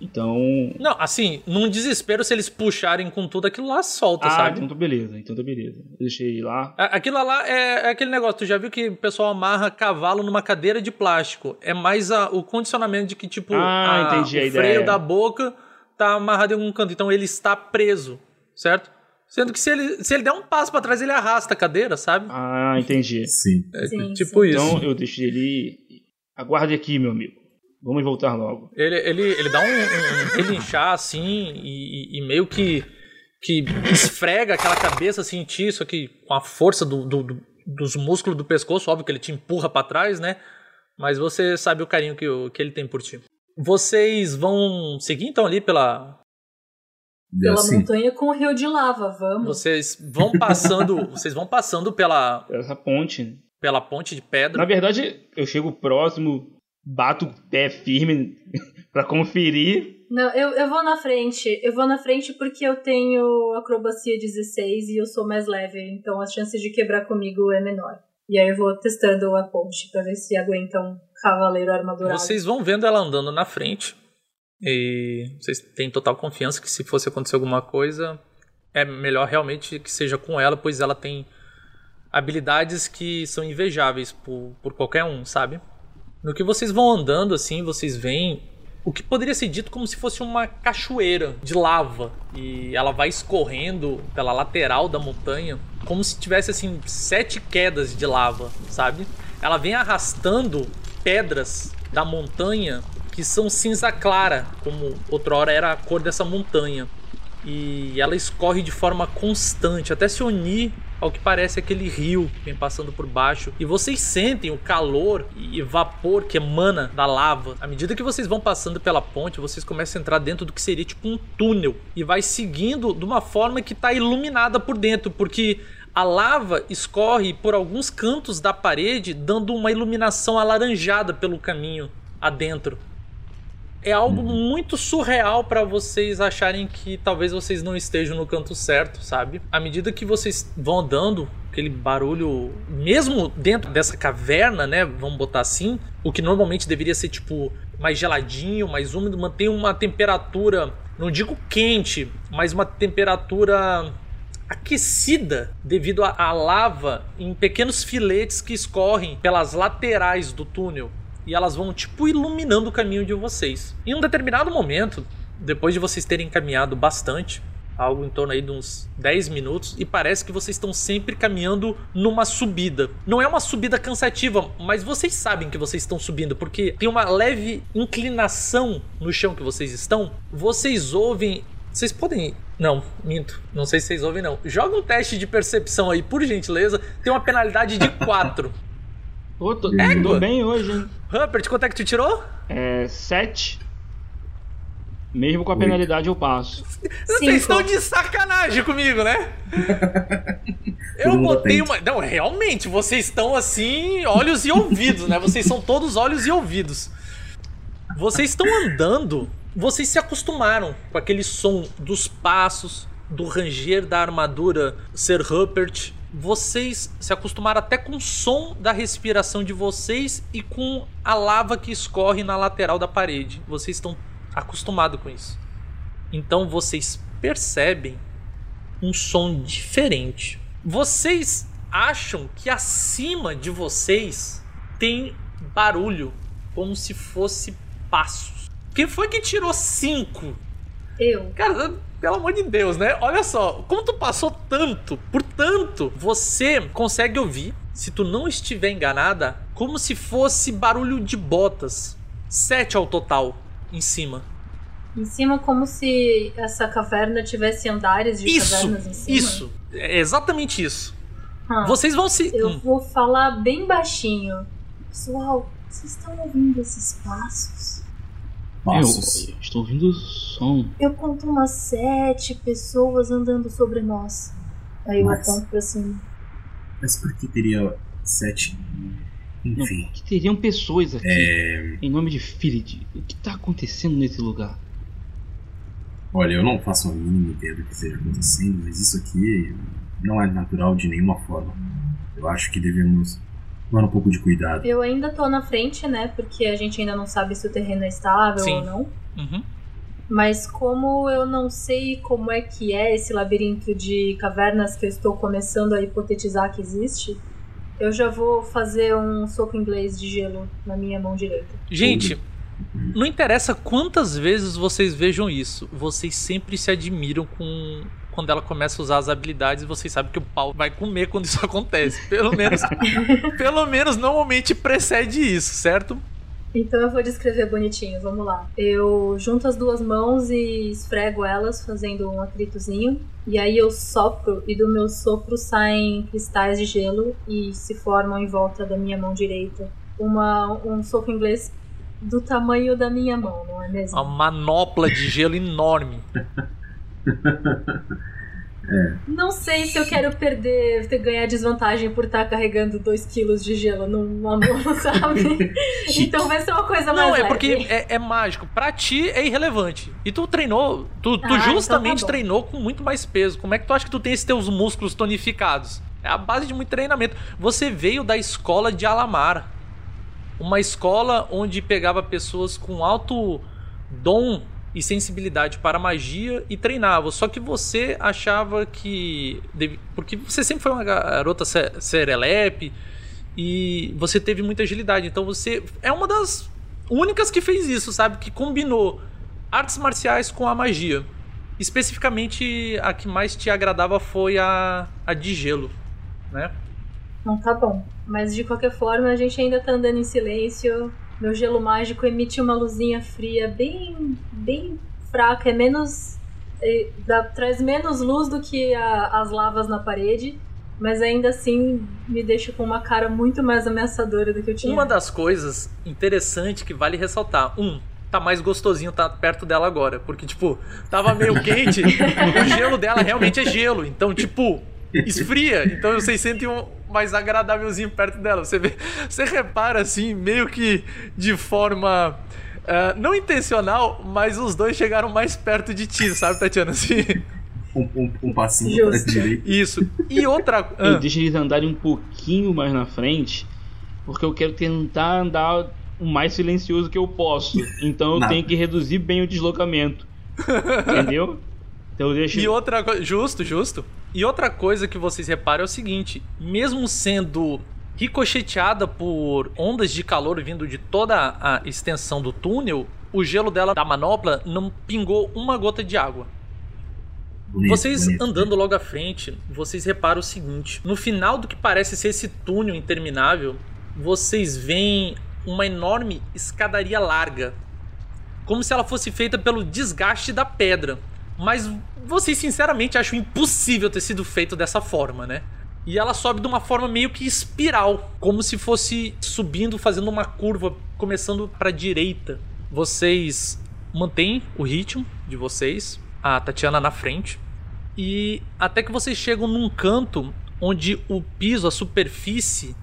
Então. Não, assim, num desespero, se eles puxarem com tudo, aquilo lá solta, ah, sabe? Então tá beleza, então tá beleza. Deixei lá. Aquilo lá é, é, aquele negócio, tu já viu que o pessoal amarra cavalo numa cadeira de plástico. É mais a, o condicionamento de que, tipo, ah, a, entendi o a freio ideia. da boca tá amarrado em algum canto. Então ele está preso, certo? Sendo que se ele, se ele der um passo para trás, ele arrasta a cadeira, sabe? Ah, entendi. Sim. É, sim tipo sim. isso. Então eu deixo ele. Aguarde aqui, meu amigo. Vamos voltar logo. Ele, ele, ele dá um, um relinchar assim e, e, meio que, que esfrega aquela cabeça assim em ti, só que com a força do, do, do, dos músculos do pescoço, óbvio que ele te empurra para trás, né? Mas você sabe o carinho que, que ele tem por ti. Vocês vão seguir então ali pela. Pela assim. montanha com o rio de lava, vamos. Vocês vão passando. (laughs) vocês vão passando pela. Essa ponte. Pela ponte de pedra. Na verdade, eu chego próximo bato o pé firme (laughs) Pra conferir. Não, eu, eu vou na frente. Eu vou na frente porque eu tenho acrobacia 16 e eu sou mais leve, então a chance de quebrar comigo é menor. E aí eu vou testando a ponte pra ver se aguenta um cavaleiro armadurado. Vocês vão vendo ela andando na frente. E vocês têm total confiança que se fosse acontecer alguma coisa, é melhor realmente que seja com ela, pois ela tem habilidades que são invejáveis por, por qualquer um, sabe? No que vocês vão andando assim, vocês veem o que poderia ser dito como se fosse uma cachoeira de lava e ela vai escorrendo pela lateral da montanha, como se tivesse assim sete quedas de lava, sabe? Ela vem arrastando pedras da montanha que são cinza clara, como outrora era a cor dessa montanha. E ela escorre de forma constante, até se unir ao que parece aquele rio que vem passando por baixo. E vocês sentem o calor e vapor que emana da lava. À medida que vocês vão passando pela ponte, vocês começam a entrar dentro do que seria tipo um túnel. E vai seguindo de uma forma que está iluminada por dentro, porque a lava escorre por alguns cantos da parede, dando uma iluminação alaranjada pelo caminho adentro é algo muito surreal para vocês acharem que talvez vocês não estejam no canto certo, sabe? À medida que vocês vão andando, aquele barulho, mesmo dentro dessa caverna, né? Vamos botar assim, o que normalmente deveria ser tipo mais geladinho, mais úmido, mantém uma temperatura, não digo quente, mas uma temperatura aquecida devido à lava em pequenos filetes que escorrem pelas laterais do túnel e elas vão tipo iluminando o caminho de vocês. Em um determinado momento, depois de vocês terem caminhado bastante, algo em torno aí de uns 10 minutos, e parece que vocês estão sempre caminhando numa subida. Não é uma subida cansativa, mas vocês sabem que vocês estão subindo, porque tem uma leve inclinação no chão que vocês estão. Vocês ouvem. Vocês podem. Não, minto. Não sei se vocês ouvem, não. Joga um teste de percepção aí, por gentileza. Tem uma penalidade de 4. Pô, tô, tô bem hoje, hein? Rupert, quanto é que tu tirou? É. 7. Mesmo com a penalidade eu passo. Vocês estão de sacanagem comigo, né? (laughs) eu botei uma. Não, realmente, vocês estão assim, olhos e ouvidos, né? Vocês são todos olhos e ouvidos. Vocês estão andando, vocês se acostumaram com aquele som dos passos, do ranger da armadura ser Rupert, vocês se acostumaram até com o som da respiração de vocês e com a lava que escorre na lateral da parede. Vocês estão acostumados com isso. Então vocês percebem um som diferente. Vocês acham que acima de vocês tem barulho, como se fosse passos. Quem foi que tirou cinco? Eu. Cara, pelo amor de Deus, né? Olha só, como tu passou tanto, portanto, você consegue ouvir, se tu não estiver enganada, como se fosse barulho de botas. Sete ao total, em cima. Em cima, como se essa caverna tivesse andares de isso, cavernas em cima? Isso, é exatamente isso. Ah, Vocês vão se. Eu Hum. vou falar bem baixinho. Pessoal, vocês estão ouvindo esses passos? Eu estou ouvindo o som. Eu conto umas sete pessoas andando sobre nós. Aí eu Mas- aponto pra cima. Mas por que teria sete? Não, Enfim. que teriam pessoas aqui. É... Em nome de Firid. O que está acontecendo nesse lugar? Olha, eu não faço a mínima ideia do que esteja acontecendo, mas isso aqui não é natural de nenhuma forma. Eu acho que devemos tomar um pouco de cuidado. Eu ainda tô na frente, né? Porque a gente ainda não sabe se o terreno é estável Sim. ou não. Uhum. Mas como eu não sei como é que é esse labirinto de cavernas que eu estou começando a hipotetizar que existe, eu já vou fazer um soco inglês de gelo na minha mão direita. Gente, não interessa quantas vezes vocês vejam isso, vocês sempre se admiram com quando ela começa a usar as habilidades vocês sabem que o pau vai comer quando isso (laughs) acontece. Pelo menos, (laughs) pelo menos normalmente precede isso, certo? Então eu vou descrever bonitinho, vamos lá. Eu junto as duas mãos e esfrego elas, fazendo um atritozinho. E aí eu sopro, e do meu sopro saem cristais de gelo e se formam em volta da minha mão direita. Uma, um soco inglês do tamanho da minha mão, não é mesmo? Uma manopla de gelo enorme. (laughs) (laughs) Não sei se eu quero perder, ter- ganhar desvantagem por estar carregando 2 quilos de gelo numa mão, (laughs) sabe? então vai ser uma coisa mais Não, é leve. porque é, é mágico. Pra ti é irrelevante. E tu treinou, tu, tu Ah, então justamente tá bom. treinou com muito mais peso. Como é que tu acha que tu tem esses teus músculos tonificados? É a base de muito treinamento. Você veio da escola de Alamar. Uma escola onde pegava pessoas com alto dom e sensibilidade para magia e treinava. Só que você achava que. Porque você sempre foi uma garota se- serelepe e você teve muita agilidade. Então você é uma das únicas que fez isso, sabe? Que combinou artes marciais com a magia. Especificamente, a que mais te agradava foi a, a de gelo, né? Não tá bom. Mas de qualquer forma, a gente ainda tá andando em silêncio. Meu gelo mágico emite uma luzinha fria bem, bem fraca. É menos. é, dá- traz menos luz do que a- as lavas na parede. Mas ainda assim me deixa com uma cara muito mais ameaçadora do que eu tinha. Uma das coisas interessantes que vale ressaltar, um, tá mais gostosinho tá perto dela agora, porque tipo, tava meio (laughs) quente, o gelo dela realmente é gelo, então tipo, esfria, então vocês sentem um mais agradávelzinho perto dela. Você vê, você repara assim, meio que de forma ah, não intencional, mas os dois chegaram mais perto de ti, sabe, Tatiana? Assim, Um, um, um passinho pra direita. isso. E outra. Eu ah, deixo eles andarem um pouquinho mais na frente, porque eu quero tentar andar o mais silencioso que eu posso. Então eu Não. tenho que reduzir bem o deslocamento. (laughs) Entendeu? Então eu deixo. E outra coisa. Justo, justo. E outra coisa que vocês reparam é o seguinte: mesmo sendo ricocheteada por ondas de calor vindo de toda a extensão do túnel, o gelo dela da manopla não pingou uma gota de água. Bonito, Vocês bonito. andando logo à frente, vocês reparam o seguinte: no final do que parece ser esse túnel interminável, vocês veem uma enorme escadaria larga, como se ela fosse feita pelo desgaste da pedra. Mas vocês sinceramente acham impossível ter sido feito dessa forma, né? E ela sobe de uma forma meio que espiral, como se fosse subindo, fazendo uma curva, começando para direita. Vocês mantêm o ritmo de vocês, a Tatiana na frente, e até que vocês chegam num canto onde o piso, a superfície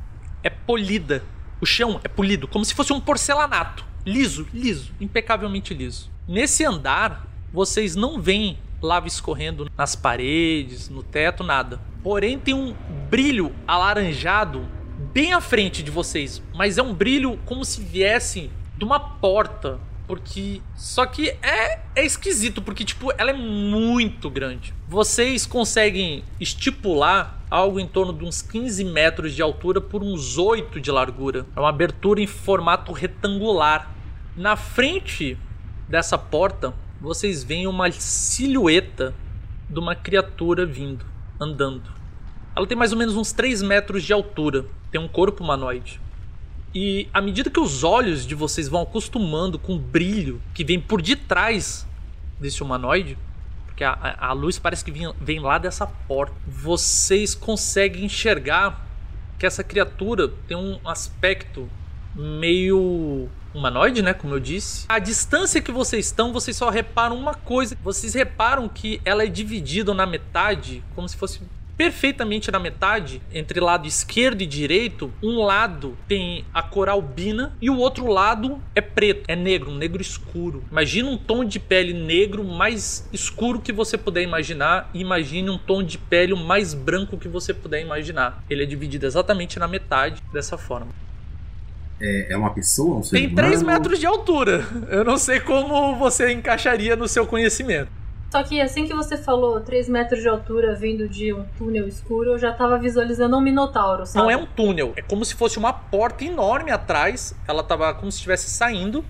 é polida. O chão é polido, como se fosse um porcelanato. Liso, liso, impecavelmente liso. Nesse andar, vocês não veem lava escorrendo nas paredes, no teto, nada. Porém, tem um brilho alaranjado bem à frente de vocês, mas é um brilho como se viesse de uma porta. Porque. Só que é, é esquisito, porque, tipo, ela é muito grande. Vocês conseguem estipular algo em torno de uns 15 metros de altura por uns 8 de largura. É uma abertura em formato retangular. Na frente dessa porta, vocês veem uma silhueta de uma criatura vindo, andando. Ela tem mais ou menos uns 3 metros de altura, tem um corpo humanoide. E à medida que os olhos de vocês vão acostumando com o brilho que vem por detrás desse humanoide, porque a, a- luz parece que vem, vem lá dessa porta, vocês conseguem enxergar que essa criatura tem um aspecto meio humanoide, né? Como eu disse. A distância que vocês estão, vocês só reparam uma coisa. Vocês reparam que ela é dividida na metade, como se fosse perfeitamente na metade, entre lado esquerdo e direito, um lado tem a cor albina e o outro lado é preto, é negro, um negro escuro. Imagina um tom de pele negro mais escuro que você puder imaginar e imagine um tom de pele mais branco que você puder imaginar. Ele é dividido exatamente na metade dessa forma. É, é uma pessoa? Um ser Tem 3 humano? metros de altura. Eu não sei como você encaixaria no seu conhecimento. Só que assim que você falou 3 metros de altura vindo de um túnel escuro, eu já tava visualizando um minotauro, sabe? Não é um túnel, é como se fosse uma porta enorme atrás. Ela tava como se estivesse saindo.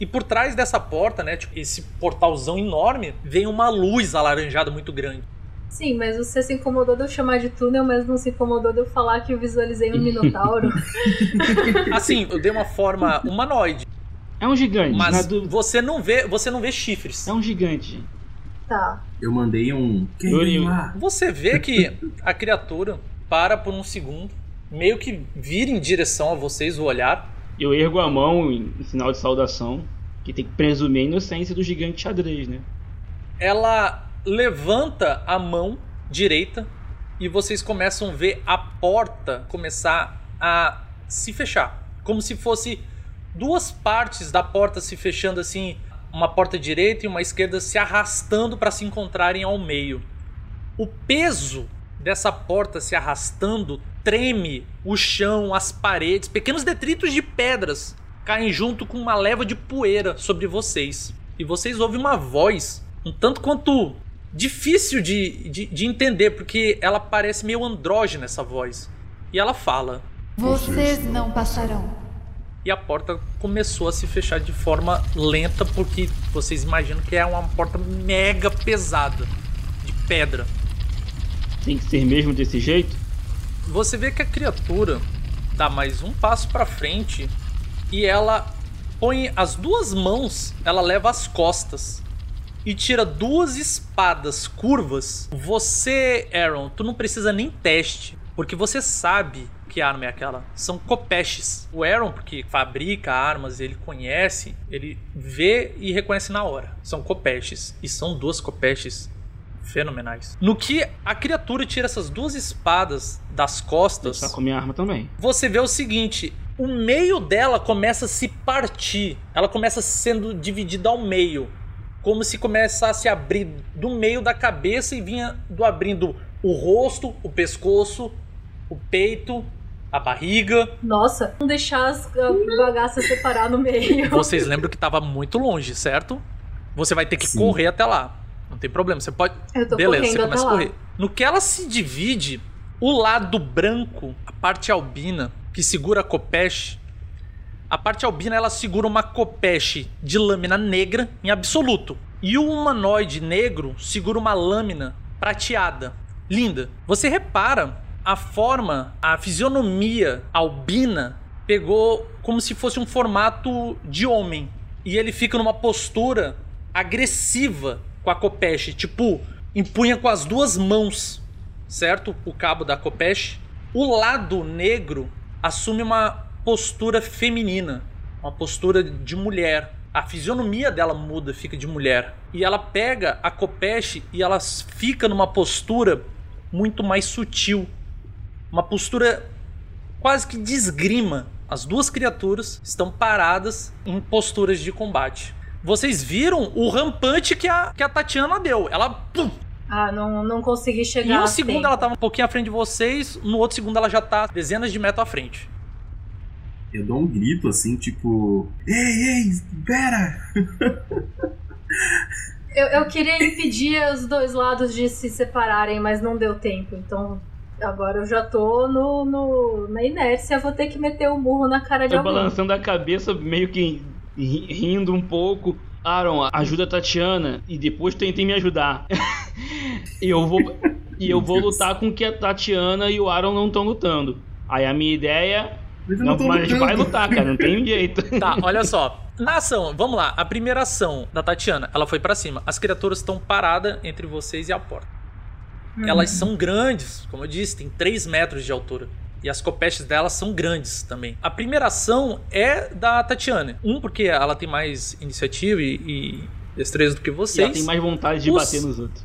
E por trás dessa porta, né, tipo, esse portalzão enorme, vem uma luz alaranjada muito grande. Sim, mas você se incomodou de eu chamar de túnel, mas não se incomodou de eu falar que eu visualizei um minotauro. (laughs) Assim, eu dei uma forma humanoide, É um gigante. na mas dúvida. você não vê, você não vê chifres. É um gigante. tá. Eu mandei um. Quem lá? Você vê que a criatura para por um segundo, meio que vira em direção a vocês o olhar. Eu ergo a mão em, em sinal de saudação, que tem que presumir a inocência do gigante xadrez, né? ela levanta a mão direita e vocês começam a ver a porta começar a se fechar. Como se fosse duas partes da porta se fechando assim, uma porta direita e uma esquerda se arrastando para se encontrarem ao meio. O peso dessa porta se arrastando treme o chão, as paredes, pequenos detritos de pedras caem junto com uma leva de poeira sobre vocês. E vocês ouvem uma voz um tanto quanto difícil de, de, de entender, porque ela parece meio andrógena essa voz. E ela fala: Vocês não passarão. E a porta começou a se fechar de forma lenta, porque vocês imaginam que é uma porta mega pesada de pedra. Tem que ser mesmo desse jeito? Você vê que a criatura dá mais um passo para frente e ela põe as duas mãos, ela leva as costas e tira duas espadas curvas. Você, Aaron, tu não precisa nem teste, porque você sabe que arma é aquela. São copeches. O Aaron, porque fabrica armas, ele conhece, ele vê e reconhece na hora. São copeches. E são duas copeches fenomenais. No que a criatura tira essas duas espadas das costas. Tá com minha arma também. Você vê o seguinte: o meio dela começa a se partir. Ela começa sendo dividida ao meio. Como se começasse a abrir do meio da cabeça e vinha do abrindo o rosto, o pescoço, o peito, a barriga. Nossa, não deixar as a bagaças separar no meio. (laughs) Vocês lembram que estava muito longe, certo? Você vai ter que Sim. correr até lá. Não tem problema, você pode. Eu tô Beleza, correndo você começa a até lá. correr. No que ela se divide, o lado branco, a parte albina, que segura a copeche, a parte albina ela segura uma copeche de lâmina negra em absoluto. E o humanoide negro segura uma lâmina prateada. Linda. Você repara a forma, a fisionomia albina pegou como se fosse um formato de homem. E ele fica numa postura agressiva com a copeche, tipo, empunha com as duas mãos, certo? O cabo da copeche. O lado negro assume uma postura feminina, uma postura de mulher. A fisionomia dela muda, fica de mulher. E ela pega a copeche e ela fica numa postura muito mais sutil. Uma postura quase que de esgrima. As duas criaturas estão paradas em posturas de combate. Vocês viram o rampante que a, que a Tatiana deu. Ela. Pum, Ah, não, não consegui chegar. em um segundo tempo. ela tava um pouquinho à frente de vocês, no outro segundo ela já tá dezenas de metros à frente. Eu dou um grito assim, tipo. Ei, ei, espera! Eu, eu queria impedir os dois lados de se separarem, mas não deu tempo. Então agora eu já tô no, no- na inércia, vou ter que meter o murro na cara de Eu alguém. balançando a cabeça, meio que ri- rindo um pouco. Aaron, ajuda a Tatiana e depois tentem me ajudar. (laughs) e eu vou e eu vou lutar com que a Tatiana e o Aaron não estão lutando. Aí a minha ideia, Não, tô mas a gente lutando. vai lutar, cara, não tem jeito. Tá, olha só. Na ação, vamos lá. A primeira ação da Tatiana, ela foi pra cima. As criaturas estão paradas entre vocês e a porta. Elas são grandes, como eu disse, tem 3 metros de altura. E as copeches delas são grandes também. A primeira ação é da Tatiana. Um, porque ela tem mais iniciativa e, e destreza do que E vocês. ela tem mais vontade de Os- bater nos outros.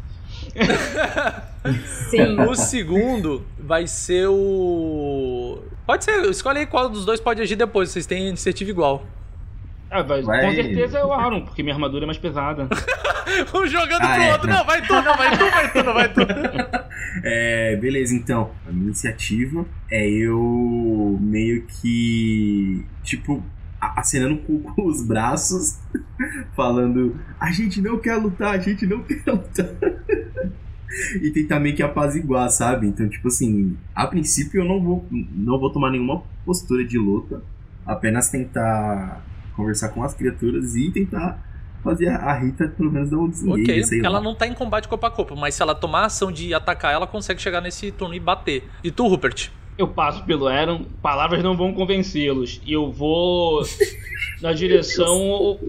Sim. O segundo vai ser o. Pode ser, escolhe aí qual dos dois pode agir depois, vocês têm iniciativa igual. Ah, vai, Vai. Com certeza é o Aaron, porque minha armadura é mais pesada. (laughs) Um jogando Ah, pro é. outro. Não, vai tu, não, vai tu, vai tu, não vai tu. (laughs) É, beleza, então. A minha iniciativa é eu meio que. Tipo, acenando com, (laughs) os braços, (laughs) falando: A gente não quer lutar, a gente não (laughs) quer lutar. e tentar meio que apaziguar, sabe? Então, tipo assim, a princípio eu não vou, não vou tomar nenhuma postura de luta, apenas tentar conversar com as criaturas e tentar fazer a a Rita pelo menos dar um desengage, Ok, sei ela lá. não tá em combate corpo a corpo, mas se ela tomar a ação de atacar, ela consegue chegar nesse turno e bater. E tu, Rupert? Eu passo pelo Aaron, palavras não vão convencê-los. E eu vou (laughs) na direção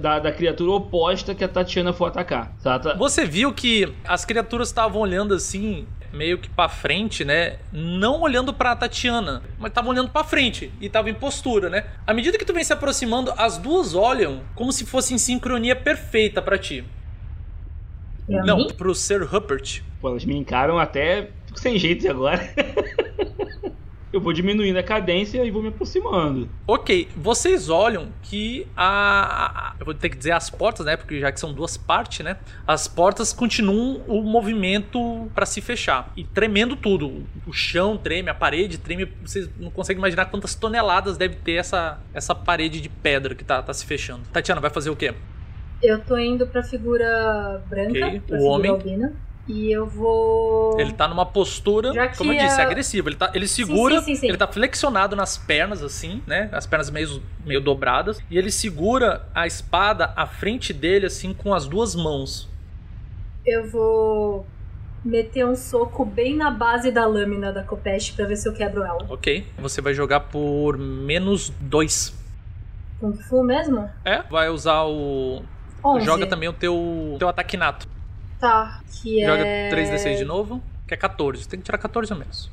da, da- criatura oposta que a Tatiana for atacar. Ela tá- Você viu que as criaturas estavam olhando assim, meio que pra frente, né? Não olhando pra Tatiana, mas estavam olhando pra frente e estavam em postura, né? À medida que tu vem se aproximando, as duas olham como se fosse em sincronia perfeita pra ti. Pra Não, mim? pro Sir Rupert. Pô, elas me encaram até fico sem jeito agora. (laughs) eu vou diminuindo a cadência e vou me aproximando. Ok, vocês olham que a, a- Eu vou ter que dizer as portas, né? Porque já que são duas partes, né? As portas continuam o movimento pra se fechar. E tremendo tudo. O chão treme, a parede treme. Vocês não conseguem imaginar quantas toneladas deve ter essa, essa parede de pedra que tá, tá se fechando. Tatiana, vai fazer o quê? Eu tô indo pra figura branca, Ok, pra o figura homem. albina. E eu vou. Ele tá numa postura, como eu disse, a- agressiva. Ele, tá, ele segura, sim, sim, sim. ele tá flexionado nas pernas, assim, né? As pernas meio, meio dobradas. E ele segura a espada à frente dele, assim, com as duas mãos. Eu vou meter um soco bem na base da lâmina da Kopesh pra ver se eu quebro ela. Ok. Você vai jogar por menos dois. Kung Fu mesmo? É? Vai usar o. 11. Joga também o teu, teu ataque nato. Tá, que Joga é. 3d6 de novo, que é 14. Tem que tirar 14 ou menos.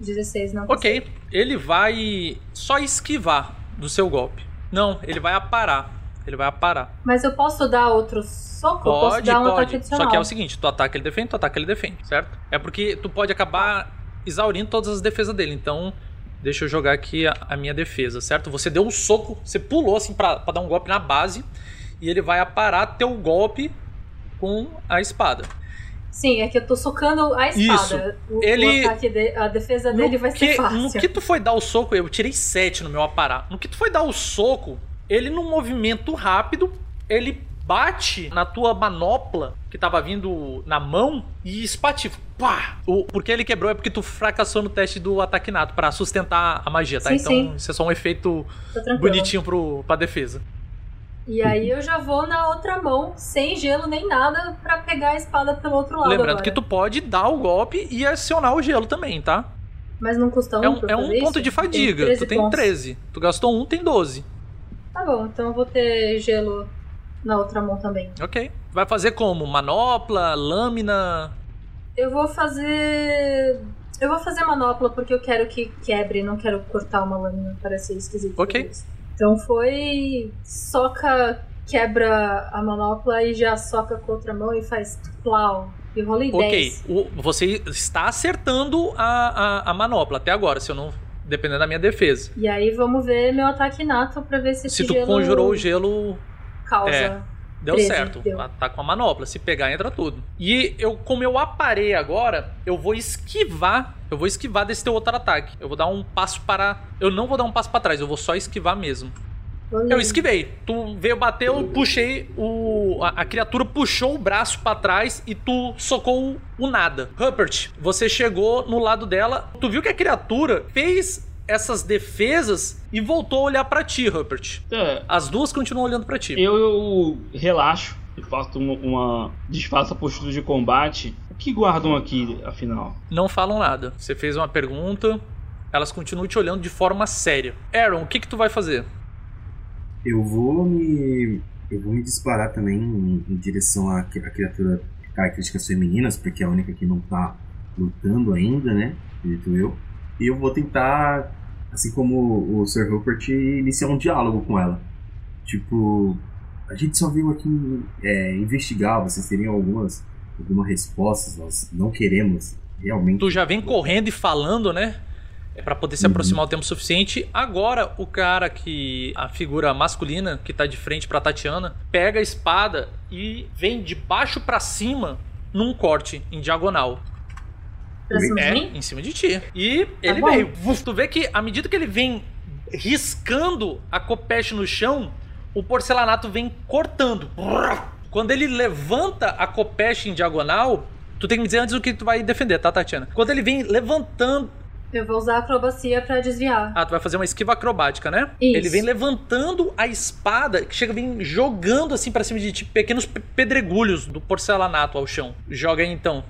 16, não. Ok. Ele vai só esquivar do seu golpe. Não, ele vai aparar. Ele vai aparar. Mas eu posso dar outro soco? Pode, dar um pode. Só que é o seguinte, tu ataca ele defende, tu ataca ele defende, certo? É porque tu pode acabar exaurindo todas as defesas dele. Então, deixa eu jogar aqui a, a minha defesa, certo? Você deu um soco, você pulou assim pra, pra dar um golpe na base e ele vai aparar teu golpe com a espada. Sim, é que eu tô socando a espada. O, Ele- o ataque de- a defesa dele vai ser que, fácil. no que tu foi dar o soco, eu tirei 7 no meu aparar. No que tu foi dar o soco, ele num movimento rápido, ele bate na tua manopla que tava vindo na mão e espatifa. Pá! O, porque ele quebrou é porque tu fracassou no teste do ataque nato pra sustentar a magia, tá? Sim, então sim. isso é só um efeito bonitinho pro, pra defesa. E aí eu já vou na outra mão, sem gelo nem nada, pra pegar a espada pelo outro lado. Lembrando agora. que tu pode dar o golpe e acionar o gelo também, tá? Mas não custa um É um, é um ponto isso? de fadiga. Tem tu tem pontos. 13. Tu gastou um, tem 12. Tá bom, então eu vou ter gelo na outra mão também. Ok. Vai fazer como? Manopla, lâmina. Eu vou fazer. Eu vou fazer manopla porque eu quero que quebre, não quero cortar uma lâmina, parece esquisito. Ok. isso. Então foi. Soca, quebra a manopla e já soca com a outra mão e faz plau. E rolei Ok. 10. O- você está acertando a, a, a manopla até agora, se eu não. Dependendo da minha defesa. E aí vamos ver meu ataque nato pra ver se Se tu gelo conjurou o gelo, causa. é. Deu 13, certo. deu. Tá com a manopla. Se pegar, entra tudo. E eu, como eu aparei agora, eu vou esquivar. Eu vou esquivar desse teu outro ataque. Eu vou dar um passo para. Eu não vou dar um passo para trás, eu vou só esquivar mesmo. Eu esquivei. Tu veio bater, eu puxei o. A, a criatura puxou o braço pra trás e tu socou o nada. Rupert, você chegou no lado dela. Tu viu que a criatura fez essas defesas e voltou a olhar pra ti, Rupert. É, As duas continuam olhando pra ti. eu, eu relaxo e faço uma, uma. desfaço a postura de combate. O que guardam aqui, afinal? Não falam nada. Você fez uma pergunta, elas continuam te olhando de forma séria. Aaron, o que que tu vai fazer? Eu vou me. Eu vou me disparar também em, em direção à, à criatura características femininas, porque é a única que não tá lutando ainda, né? Acredito eu. E eu vou tentar, assim como o Sir Rupert, iniciar um diálogo com ela. Tipo, a gente só veio aqui é, investigar, vocês teriam algumas, algumas respostas, nós não queremos realmente. Tu já vem correndo e falando, né? É pra poder se Uhum. aproximar o tempo suficiente. Agora, o cara que. A figura masculina que tá de frente pra Tatiana pega a espada e vem de baixo pra cima num corte em diagonal. De É, mim? em cima de ti. E ele bom. veio. Tu vê que à medida que ele vem riscando a copeche no chão, o porcelanato vem cortando. Quando ele levanta a copeche em diagonal, tu tem que me dizer antes o que tu vai defender, tá, Tatiana? Quando ele vem levantando. Eu vou usar a acrobacia pra desviar. Ah, tu vai fazer uma esquiva acrobática, né? Isso. Ele vem levantando a espada, que chega vem jogando assim pra cima de ti pequenos pe- pedregulhos do porcelanato ao chão. Joga aí então.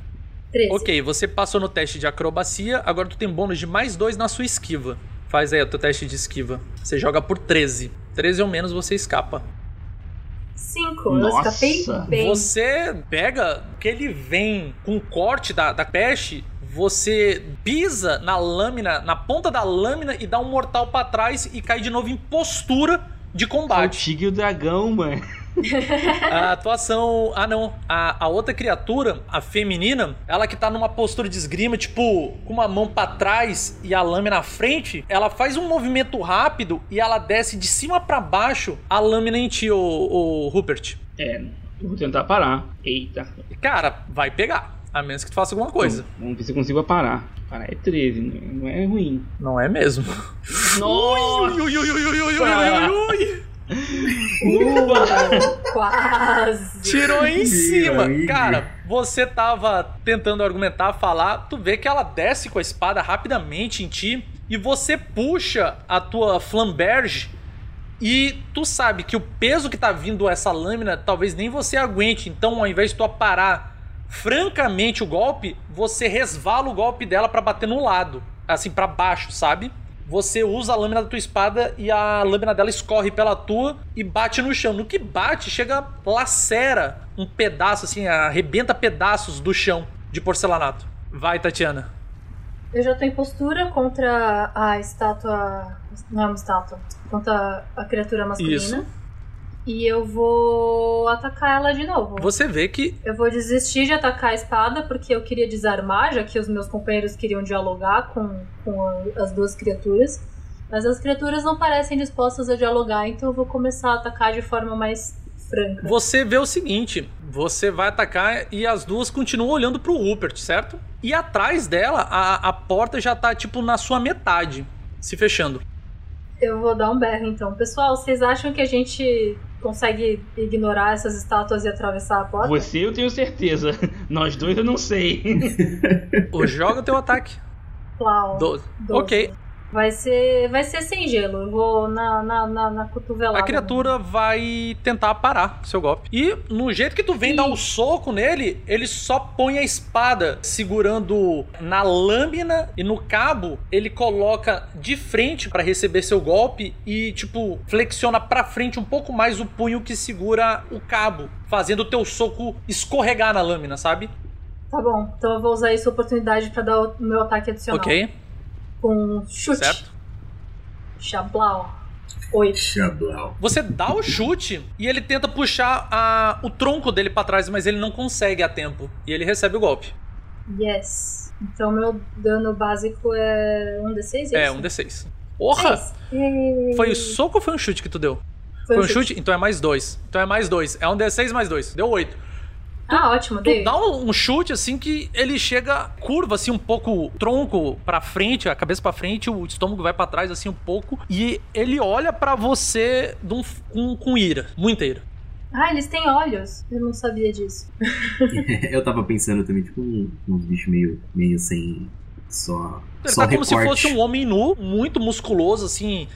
13. Ok, você passou no teste de acrobacia, agora tu tem bônus de mais dois na sua esquiva. Faz aí o teu teste de esquiva. Você joga por 13. 13 ou menos você escapa. 5. Eu Nossa. escapei bem. Você pega que ele vem com o corte da, da peste, você pisa na lâmina, na ponta da lâmina e dá um mortal pra trás e cai de novo em postura de É o combate. tigre e o dragão, mano. A atuação. Ah, não. A, a outra criatura, a feminina, ela que tá numa postura de esgrima, tipo, com uma mão pra trás e a lâmina na frente, ela faz um movimento rápido e ela desce de cima pra baixo a lâmina em ti, o, o Rupert. É, eu vou tentar parar. Eita. Cara, vai pegar. A menos que tu faça alguma coisa. Vamos ver se eu consigo parar. Parar é 13, não é ruim. Não é mesmo. Nossa! Ui, ui, ui, ui, ui, ui, ui, ui. Uh, quase. Tirou em cima. Cara, você tava tentando argumentar, falar, tu vê que ela desce com a espada rapidamente em ti e você puxa a tua flamberge e tu sabe que o peso que tá vindo essa lâmina talvez nem você aguente. Então, ao invés de tu aparar francamente o golpe, você resvala o golpe dela pra bater no lado, assim pra baixo, sabe? Você usa a lâmina da tua espada e a lâmina dela escorre pela tua e bate no chão. No que bate, chega, lacera um pedaço, assim, arrebenta pedaços do chão de porcelanato. Vai, Tatiana. Eu já tô em postura contra a estátua. Não é uma estátua. Contra a criatura masculina. Isso. E eu vou atacar ela de novo. Você vê que Eu vou desistir de atacar a espada porque eu queria desarmar, já que os meus companheiros queriam dialogar com, com as duas criaturas. Mas as criaturas não parecem dispostas a dialogar, então eu vou começar a atacar de forma mais franca. você vê o seguinte: você vai atacar e as duas continuam olhando pro Rupert, certo? E atrás dela, a, a porta já tá tipo na sua metade, se fechando. Eu vou dar um berro então. Pessoal, vocês acham que a gente consegue ignorar essas estátuas e atravessar a porta? Você eu tenho certeza. Nós dois eu não sei. (laughs) Ô, Joga o teu ataque. Doze. Doze. Ok. Vai ser, vai ser sem gelo. Eu vou na, na, na, na cotovelada. A criatura vai tentar parar seu golpe. E no jeito que tu vem Ih. dar um soco nele, ele só põe a espada segurando na lâmina e no cabo, ele coloca de frente pra receber seu golpe e tipo flexiona pra frente um pouco mais o punho que segura o cabo, fazendo o teu soco escorregar na lâmina, sabe? Tá bom, então eu vou usar essa oportunidade pra dar o meu ataque adicional. OK? Com chute. Certo? Chablau. Oito. Xablau. Você dá o chute e ele tenta puxar a- o tronco dele pra trás, mas ele não consegue a tempo e ele recebe o golpe. Yes. Então meu dano básico é um D6? É, isso? um D6. Porra! Yay. Foi o soco ou foi um chute que tu deu? Foi, um chute? Então é mais dois. Então é mais dois. É um D6 mais dois. Deu oito. Ah, ótimo, Tu dei. dá um, um chute assim que ele chega curva assim um pouco o tronco pra frente, a cabeça pra frente, o estômago vai pra trás assim um pouco e ele olha pra você um- com, com ira, muita ira. Ah, eles têm olhos. Eu não sabia disso. (laughs) Eu tava pensando também, tipo, um- uns bichos meio, meio sem. Só. Ele só tá como se fosse um homem nu, muito musculoso assim,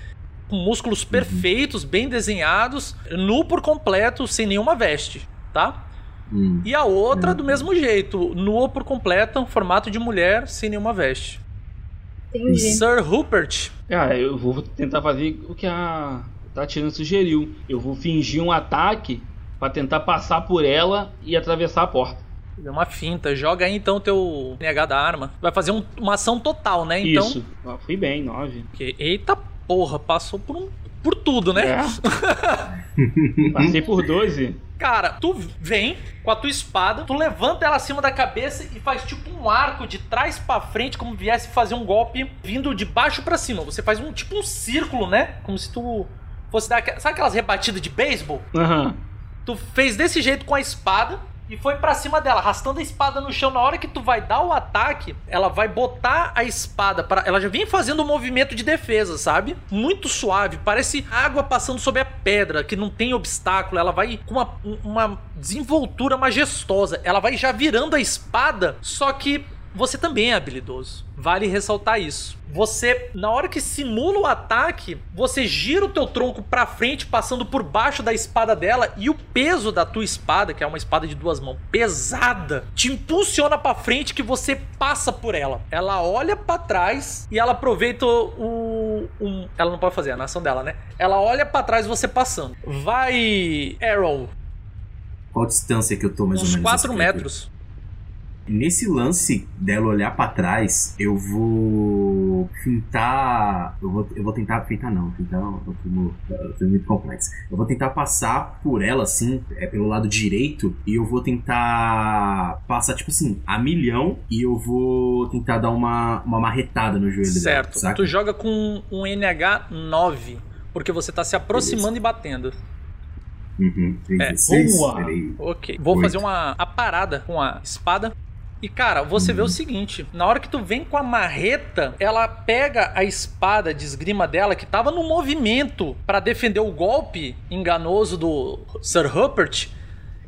com músculos Uhum. perfeitos, bem desenhados, nu por completo, sem nenhuma veste, tá? Hum. E a outra, Uhum. do mesmo jeito, nua por completo, um formato de mulher, sem nenhuma veste. Entendi. Sir Rupert, Ah, eu vou tentar fazer o que a Tatiana sugeriu. Eu vou fingir um ataque pra tentar passar por ela e atravessar a porta. deu uma finta, joga aí então teu NH da arma. Vai fazer um- uma ação total, né? Então, Isso. Ah, fui bem, nove. que- eita porra, passou por, um, por tudo, né? É. (laughs) Passei por 12. Cara, tu vem com a tua espada, tu levanta ela acima da cabeça e faz tipo um arco de trás pra frente, como viesse fazer um golpe vindo de baixo pra cima. Você faz um tipo um círculo, né? Como se tu fosse dar. Sabe aquelas rebatidas de beisebol? Aham. Tu fez desse jeito com a espada e foi pra cima dela, arrastando a espada no chão. Na hora que tu vai dar o ataque, ela vai botar a espada para, ela já vem fazendo um movimento de defesa, sabe? Muito suave, parece água passando sobre a pedra, que não tem obstáculo. Ela vai com uma, uma desenvoltura majestosa. Ela vai já virando a espada, só que você também é habilidoso. Vale ressaltar isso. Você, na hora que simula o ataque, você gira o teu tronco pra frente, passando por baixo da espada dela, e o peso da tua espada, que é uma espada de duas mãos, pesada, te impulsiona pra frente que você passa por ela. Ela olha pra trás e ela aproveita o, o- ela não pode fazer a nação dela, né? Ela olha pra trás você passando. Vai, Arrow, Qual distância que eu tô mais ou uns menos? 4 dessa criatura? metros. Nesse lance dela olhar pra trás, eu vou fintar. Eu vou, eu vou tentar fintar, não. Fintar é um termo é muito complexo. Eu vou tentar passar por ela, assim, é pelo lado direito, e eu vou tentar passar, tipo assim, a milhão, e eu vou tentar dar uma, uma marretada no joelho Certo. dela. Saca? Tu joga com um NH 9, porque você tá se aproximando e batendo. Uhum. É. 16? Boa. Peraí. Ok. Vou Oito. fazer uma a parada com a espada. E cara, você vê o seguinte: na hora que tu vem com a marreta, ela pega a espada de esgrima dela, que tava no movimento pra defender o golpe enganoso do Sir Rupert.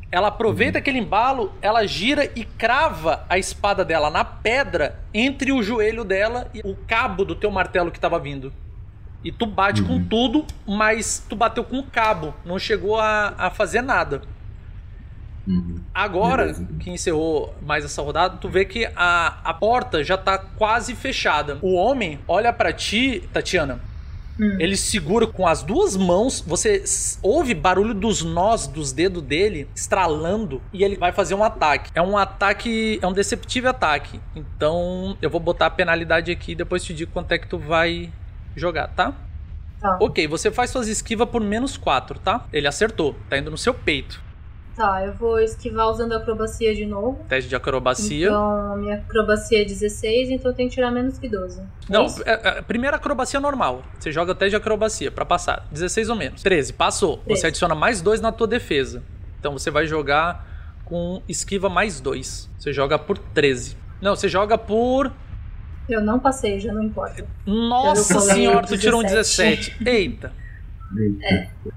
Ela aproveita aquele embalo, ela gira e crava a espada dela na pedra entre o joelho dela e o cabo do teu martelo que tava vindo. E tu bate com tudo, mas tu bateu com o cabo, não chegou a, a fazer nada. Uhum. Agora Beleza. que encerrou mais essa rodada, tu vê que a, a porta já tá quase fechada. O homem olha pra ti, Tatiana. Hum. Ele segura com as duas mãos, você ouve barulho dos nós dos dedos dele estralando e ele vai fazer um ataque. É um ataque, é um deceptivo ataque. Então, eu vou botar a penalidade aqui e depois te digo quanto é que tu vai jogar, tá? Tá. Ok, você faz suas esquivas por menos 4, tá? Ele acertou, tá indo no seu peito. Tá, eu vou esquivar usando acrobacia de novo. Teste de acrobacia. Então, a minha acrobacia é 16, então eu tenho que tirar menos que 12. É Não, é, é, primeira acrobacia normal. Você joga teste de acrobacia pra passar. 16 ou menos. 13, passou. Você Treze. adiciona mais 2 na tua defesa. Então você vai jogar com esquiva mais 2. Você joga por 13. Não, você joga por. Eu não passei, já não importa. Nossa senhora, tu tirou um 17. 17. Eita. Eita.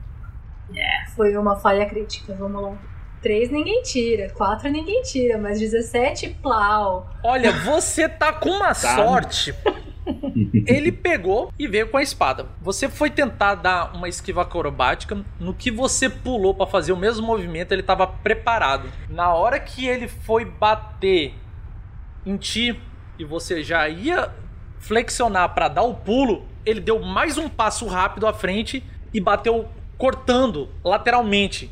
Foi uma falha crítica, vamos lá. 3 ninguém tira, 4 ninguém tira, mas 17, plau. Olha, você tá com uma sorte. Ele pegou e veio com a espada. Você foi tentar dar uma esquiva acrobática. No que você pulou pra fazer o mesmo movimento, ele tava preparado. Na hora que ele foi bater em ti e você já ia flexionar pra dar o pulo, ele deu mais um passo rápido à frente e bateu cortando lateralmente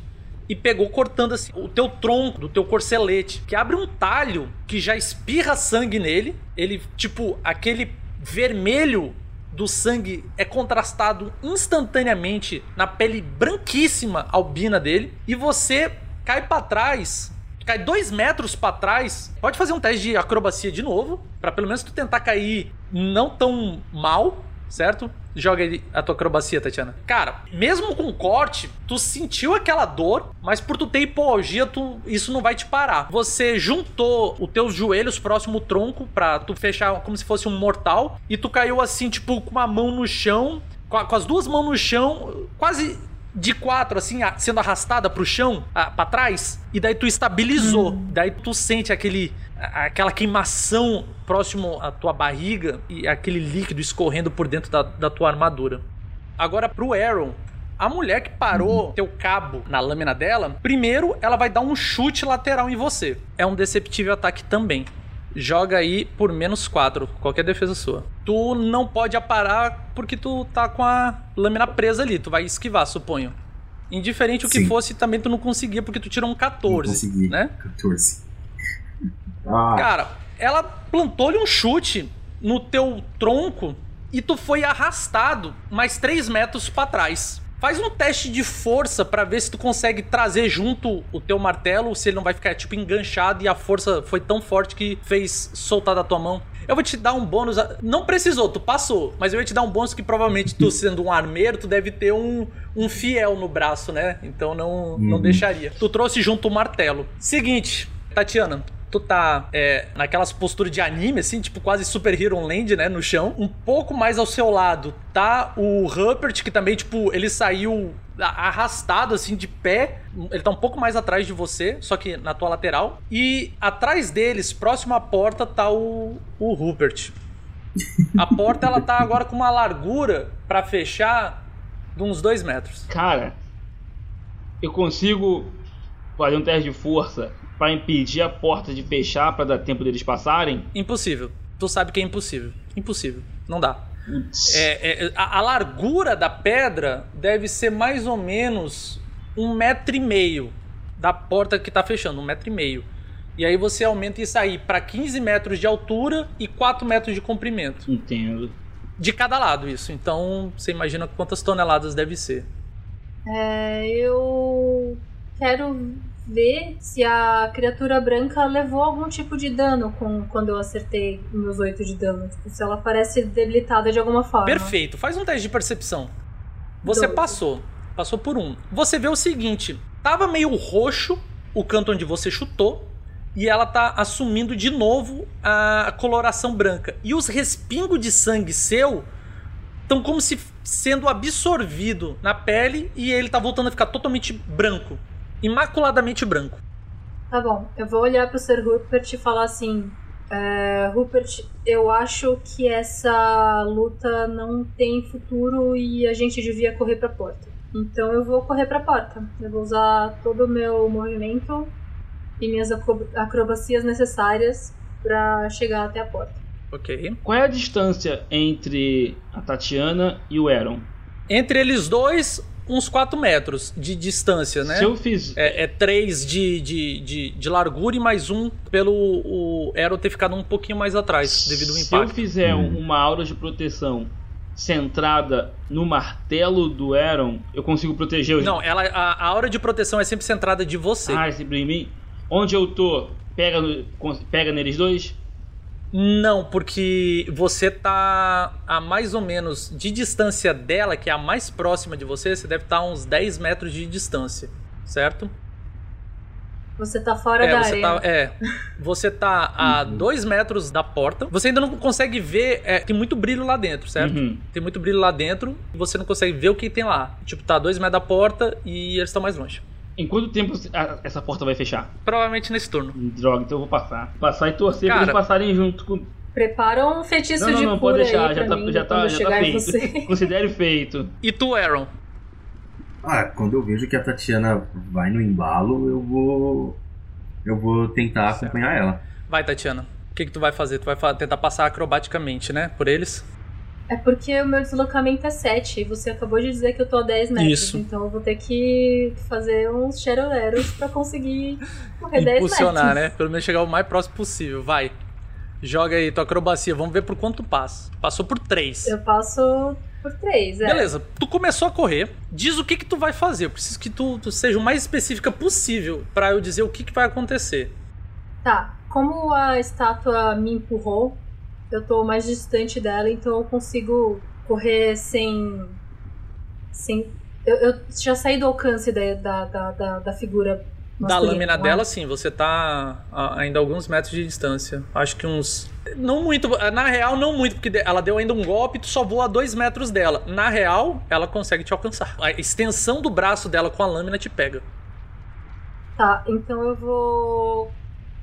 e pegou cortando assim o teu tronco do teu corcelete, que abre um talho que já espirra sangue nele. Ele, tipo, aquele vermelho do sangue é contrastado instantaneamente na pele branquíssima albina dele e você cai pra trás. Cai dois metros pra trás. Pode fazer um teste de acrobacia de novo. Pra pelo menos tu tentar cair não tão mal, certo? Joga aí a tua acrobacia, Tatiana. Cara, mesmo com corte, tu sentiu aquela dor, mas por tu ter hipoalgia, tu, isso não vai te parar. Você juntou os teus joelhos próximo ao tronco pra tu fechar como se fosse um mortal, e tu caiu assim, tipo, com uma mão no chão, com as duas mãos no chão, quase de quatro, assim, sendo arrastada pro chão, a- pra trás, e daí tu estabilizou. Daí tu sente aquele, aquela queimação próximo à tua barriga e aquele líquido escorrendo por dentro da, da tua armadura. Agora pro Aaron. A mulher que parou teu cabo na lâmina dela, primeiro ela vai dar um chute lateral em você. É um deceptível ataque também. Joga aí por menos 4, qualquer defesa sua. Tu não pode aparar porque tu tá com a lâmina presa ali. Tu vai esquivar, suponho. Indiferente o que Sim. fosse, também tu não conseguia porque tu tirou um 14, Não consegui. né? 14. (laughs) Ah, Cara, ela plantou-lhe um chute no teu tronco e tu foi arrastado mais 3 metros pra trás. Faz um teste de força pra ver se tu consegue trazer junto o teu martelo, se ele não vai ficar tipo enganchado e a força foi tão forte que fez soltar da tua mão. Eu vou te dar um bônus. Não precisou, tu passou. Mas eu ia te dar um bônus que provavelmente tu, sendo um armeiro, tu deve ter um, um fiel no braço, né? Então não, não Uhum. deixaria. Tu trouxe junto o martelo. Seguinte, Tatiana, tu tá é, naquelas posturas de anime, assim, tipo quase Super Hero Land, né, no chão. Um pouco mais ao seu lado tá o Rupert, que também, tipo, ele saiu arrastado, assim, de pé. Ele tá um pouco mais atrás de você, só que na tua lateral. E atrás deles, próximo à porta, tá o, o Rupert. A porta, ela tá agora com uma largura pra fechar de uns dois metros. Cara, eu consigo fazer um teste de força pra impedir a porta de fechar pra dar tempo deles passarem? Impossível. Tu sabe que é impossível. Impossível. Não dá. É, é, a, a largura da pedra deve ser mais ou menos um metro e meio da porta que tá fechando, um metro e meio. E aí você aumenta isso aí pra 15 metros de altura e 4 metros de comprimento. Entendo. De cada lado isso. Então você imagina quantas toneladas deve ser. É, eu quero ver se a criatura branca levou algum tipo de dano com, quando eu acertei meus 8 de dano. Tipo, se ela parece debilitada de alguma forma. Perfeito. Faz um teste de percepção. Você passou. Passou por um. Você vê o seguinte: tava meio roxo o canto onde você chutou. E ela tá assumindo de novo a coloração branca. E os respingos de sangue seu estão como se sendo absorvido na pele e ele tá voltando a ficar totalmente branco. Imaculadamente branco. Tá bom, eu vou olhar pro Sir Rupert e falar assim: é, Rupert, eu acho que essa luta não tem futuro e a gente devia correr pra porta. Então eu vou correr pra porta. Eu vou usar todo o meu movimento e minhas acro- acrobacias necessárias pra chegar até a porta. Ok. Qual é a distância entre a Tatiana e o Aaron? Entre eles dois, uns 4 metros de distância, né? Se eu fiz. É, é três de, de, de, de largura e mais um pelo o Arrow ter ficado um pouquinho mais atrás devido ao Se eu impacto. fizer Hum. uma aura de proteção centrada no martelo do Aaron, eu consigo proteger os. Não, ela, a, a aura de proteção é sempre centrada de você. Ah, é sempre em mim? Onde eu tô, pega, pega neles dois? Não, porque você tá a mais ou menos de distância dela, que é a mais próxima de você, você deve estar a uns 10 metros de distância, certo? Você tá fora É, da você arena. tá, é, (laughs) você tá a 2 metros da porta. Você ainda não consegue ver. é, tem muito brilho lá dentro, certo? Uhum. Tem muito brilho lá dentro e você não consegue ver o que tem lá. Tipo, tá a 2 metros da porta e eles estão mais longe. Em quanto tempo essa porta vai fechar? Provavelmente nesse turno. Droga, então eu vou passar. Passar e torcer pra Cara- eles passarem junto com. Prepara um feitiço Não, não, de não, cura pode deixar, aí já pra tá, mim já tá, já tá feito. você. (laughs) Considere feito. E tu, Aaron? Ah, quando eu vejo que a Tatiana vai no embalo, eu vou. Eu vou tentar Certo. acompanhar ela. Vai, Tatiana. O que, que tu vai fazer? Tu vai tentar passar acrobaticamente, né? Por eles? É porque o meu deslocamento é 7 e você acabou de dizer que eu tô a 10 metros. Isso. Então eu vou ter que fazer uns cheroleros pra conseguir correr 10 metros. Impulsionar, né? Pelo menos chegar o mais próximo possível. Vai. Joga aí tua acrobacia. Vamos ver por quanto tu passa. Passou por 3. Eu passo por 3, é. Beleza, tu começou a correr. Diz o que que tu vai fazer. Eu preciso que tu, tu seja o mais específica possível pra eu dizer o que que vai acontecer. Tá, como a estátua me empurrou, eu tô mais distante dela, então eu consigo correr sem. sem. Eu, eu já saí do alcance da, da, da, da, figura. da lâmina dela, sim, você tá a- ainda alguns metros de distância. Acho que uns. Não muito. Na real, não muito, porque ela deu ainda um golpe e tu só voa a dois metros dela. Na real, ela consegue te alcançar. A extensão do braço dela com a lâmina te pega. Tá, então eu vou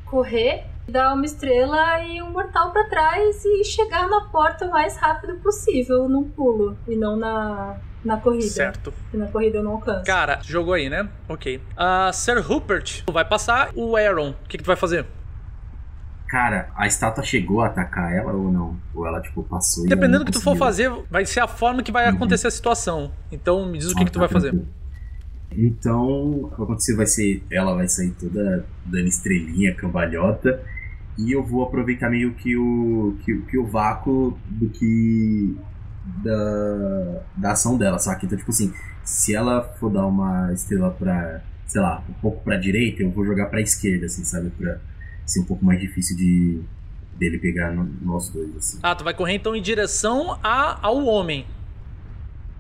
correr, dar uma estrela e um mortal pra trás e chegar na porta o mais rápido possível num pulo e não na, na corrida. Certo. Porque na corrida eu não alcanço. Cara, jogou aí, né? Ok. A Sir Rupert tu vai passar. O Aaron, o que, que tu vai fazer? Cara, a estátua chegou a atacar ela ou não? Ou ela, tipo, passou e Dependendo do que tu for fazer, vai ser a forma que vai Uhum. acontecer a situação. Então me diz o que, Ah, que tu tá vai fazer. tranquilo. Então, o que vai acontecer vai ser. Ela vai sair toda dando estrelinha, cambalhota. E eu vou aproveitar meio que o. que, que o vácuo do que. Da, da ação dela, saca? Então, tipo assim, se ela for dar uma estrela pra. sei lá, um pouco pra direita, eu vou jogar pra esquerda, assim, sabe? Pra ser um pouco mais difícil de. dele pegar no- nós dois, assim. Ah, tu vai correr então em direção a, ao homem.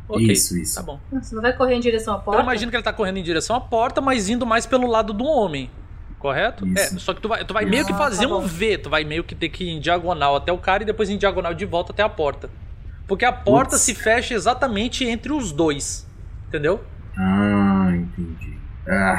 Ok. Isso, isso. Tá bom. Você não vai correr em direção à Eu porta? imagino que ele tá correndo em direção à porta, mas indo mais pelo lado do homem. Correto? Isso. É, só que tu vai, tu vai meio que Ah, fazer tá um. V, tu vai meio que ter que ir em diagonal até o cara e depois em diagonal de volta até a porta. Porque a porta Putz. se fecha exatamente entre os dois. Entendeu? Ah, entendi. Ah.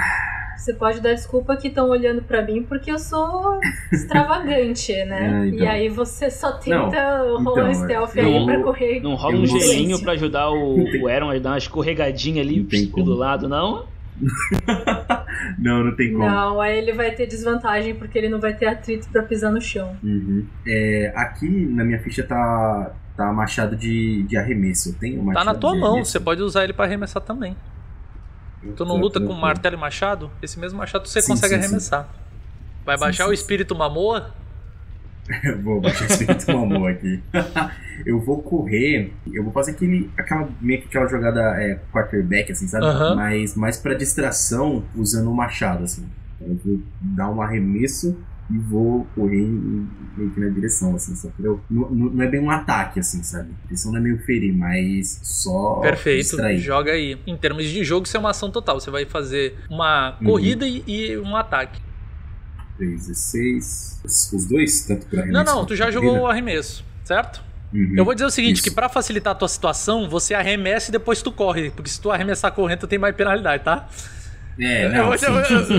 Você pode dar desculpa que estão olhando pra mim porque eu sou (laughs) extravagante, né? É, então. E aí você só tenta Não, rolar então, stealth aí pra correr. Não rola um gelinho pra ajudar o, o Aaron a dar uma escorregadinha ali pelo lado, não? (laughs) não, não tem como. Não, aí ele vai ter desvantagem porque ele não vai ter atrito pra pisar no chão. Uhum. É, aqui na minha ficha tá, tá machado de, de arremesso. Eu tenho Tá machado na tua mão, arremesso? você pode usar ele pra arremessar também. Tu não Tá luta com martelo e machado? Esse mesmo machado você Sim, consegue sim, sim. arremessar. Vai Sim, baixar sim, o espírito Mamoa? Eu (laughs) vou baixar esse espírito no amor aqui. (laughs) eu vou correr, eu vou fazer aquele, aquela, meio que aquela jogada é, quarterback, assim, sabe? Aham. Mas mais pra distração, usando o machado, assim. Eu vou dar um arremesso e vou correr em- meio que na direção, assim, só pra eu, não, não é bem um ataque, assim, sabe? A intenção não é meio ferir, mas só Perfeito, distrair. joga aí. Em termos de jogo, isso é uma ação total. Você vai fazer uma Uhum. corrida e, e um ataque. 3, 16. Os os dois, tanto Não, arremesso não, quanto tu já jogou o arremesso, certo? Uhum. Eu vou dizer o seguinte, Isso. que pra facilitar a tua situação, você arremessa e depois tu corre. Porque se tu arremessar correndo, tu tem mais penalidade, tá? É, Eu não, eu-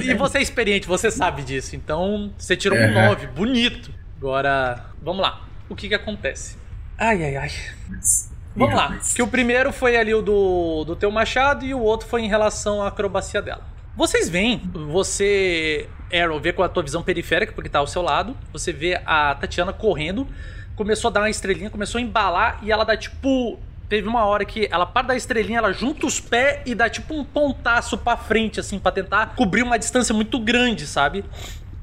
sim. E você é experiente, você sabe disso. Então, você tirou um Aham. 9, bonito. Agora, vamos lá. O que que acontece? Ai, ai, ai. Mas- Vamos lá. rapaz. Que o primeiro foi ali o do, do teu machado e o outro foi em relação à acrobacia dela. Vocês veem, você, Arrow, vê com a tua visão periférica, porque tá ao seu lado. Você vê a Tatiana correndo, começou a dar uma estrelinha, começou a embalar e ela dá tipo. Teve uma hora que ela para da estrelinha, ela junta os pés e dá tipo um pontaço pra frente, assim, pra tentar cobrir uma distância muito grande, sabe?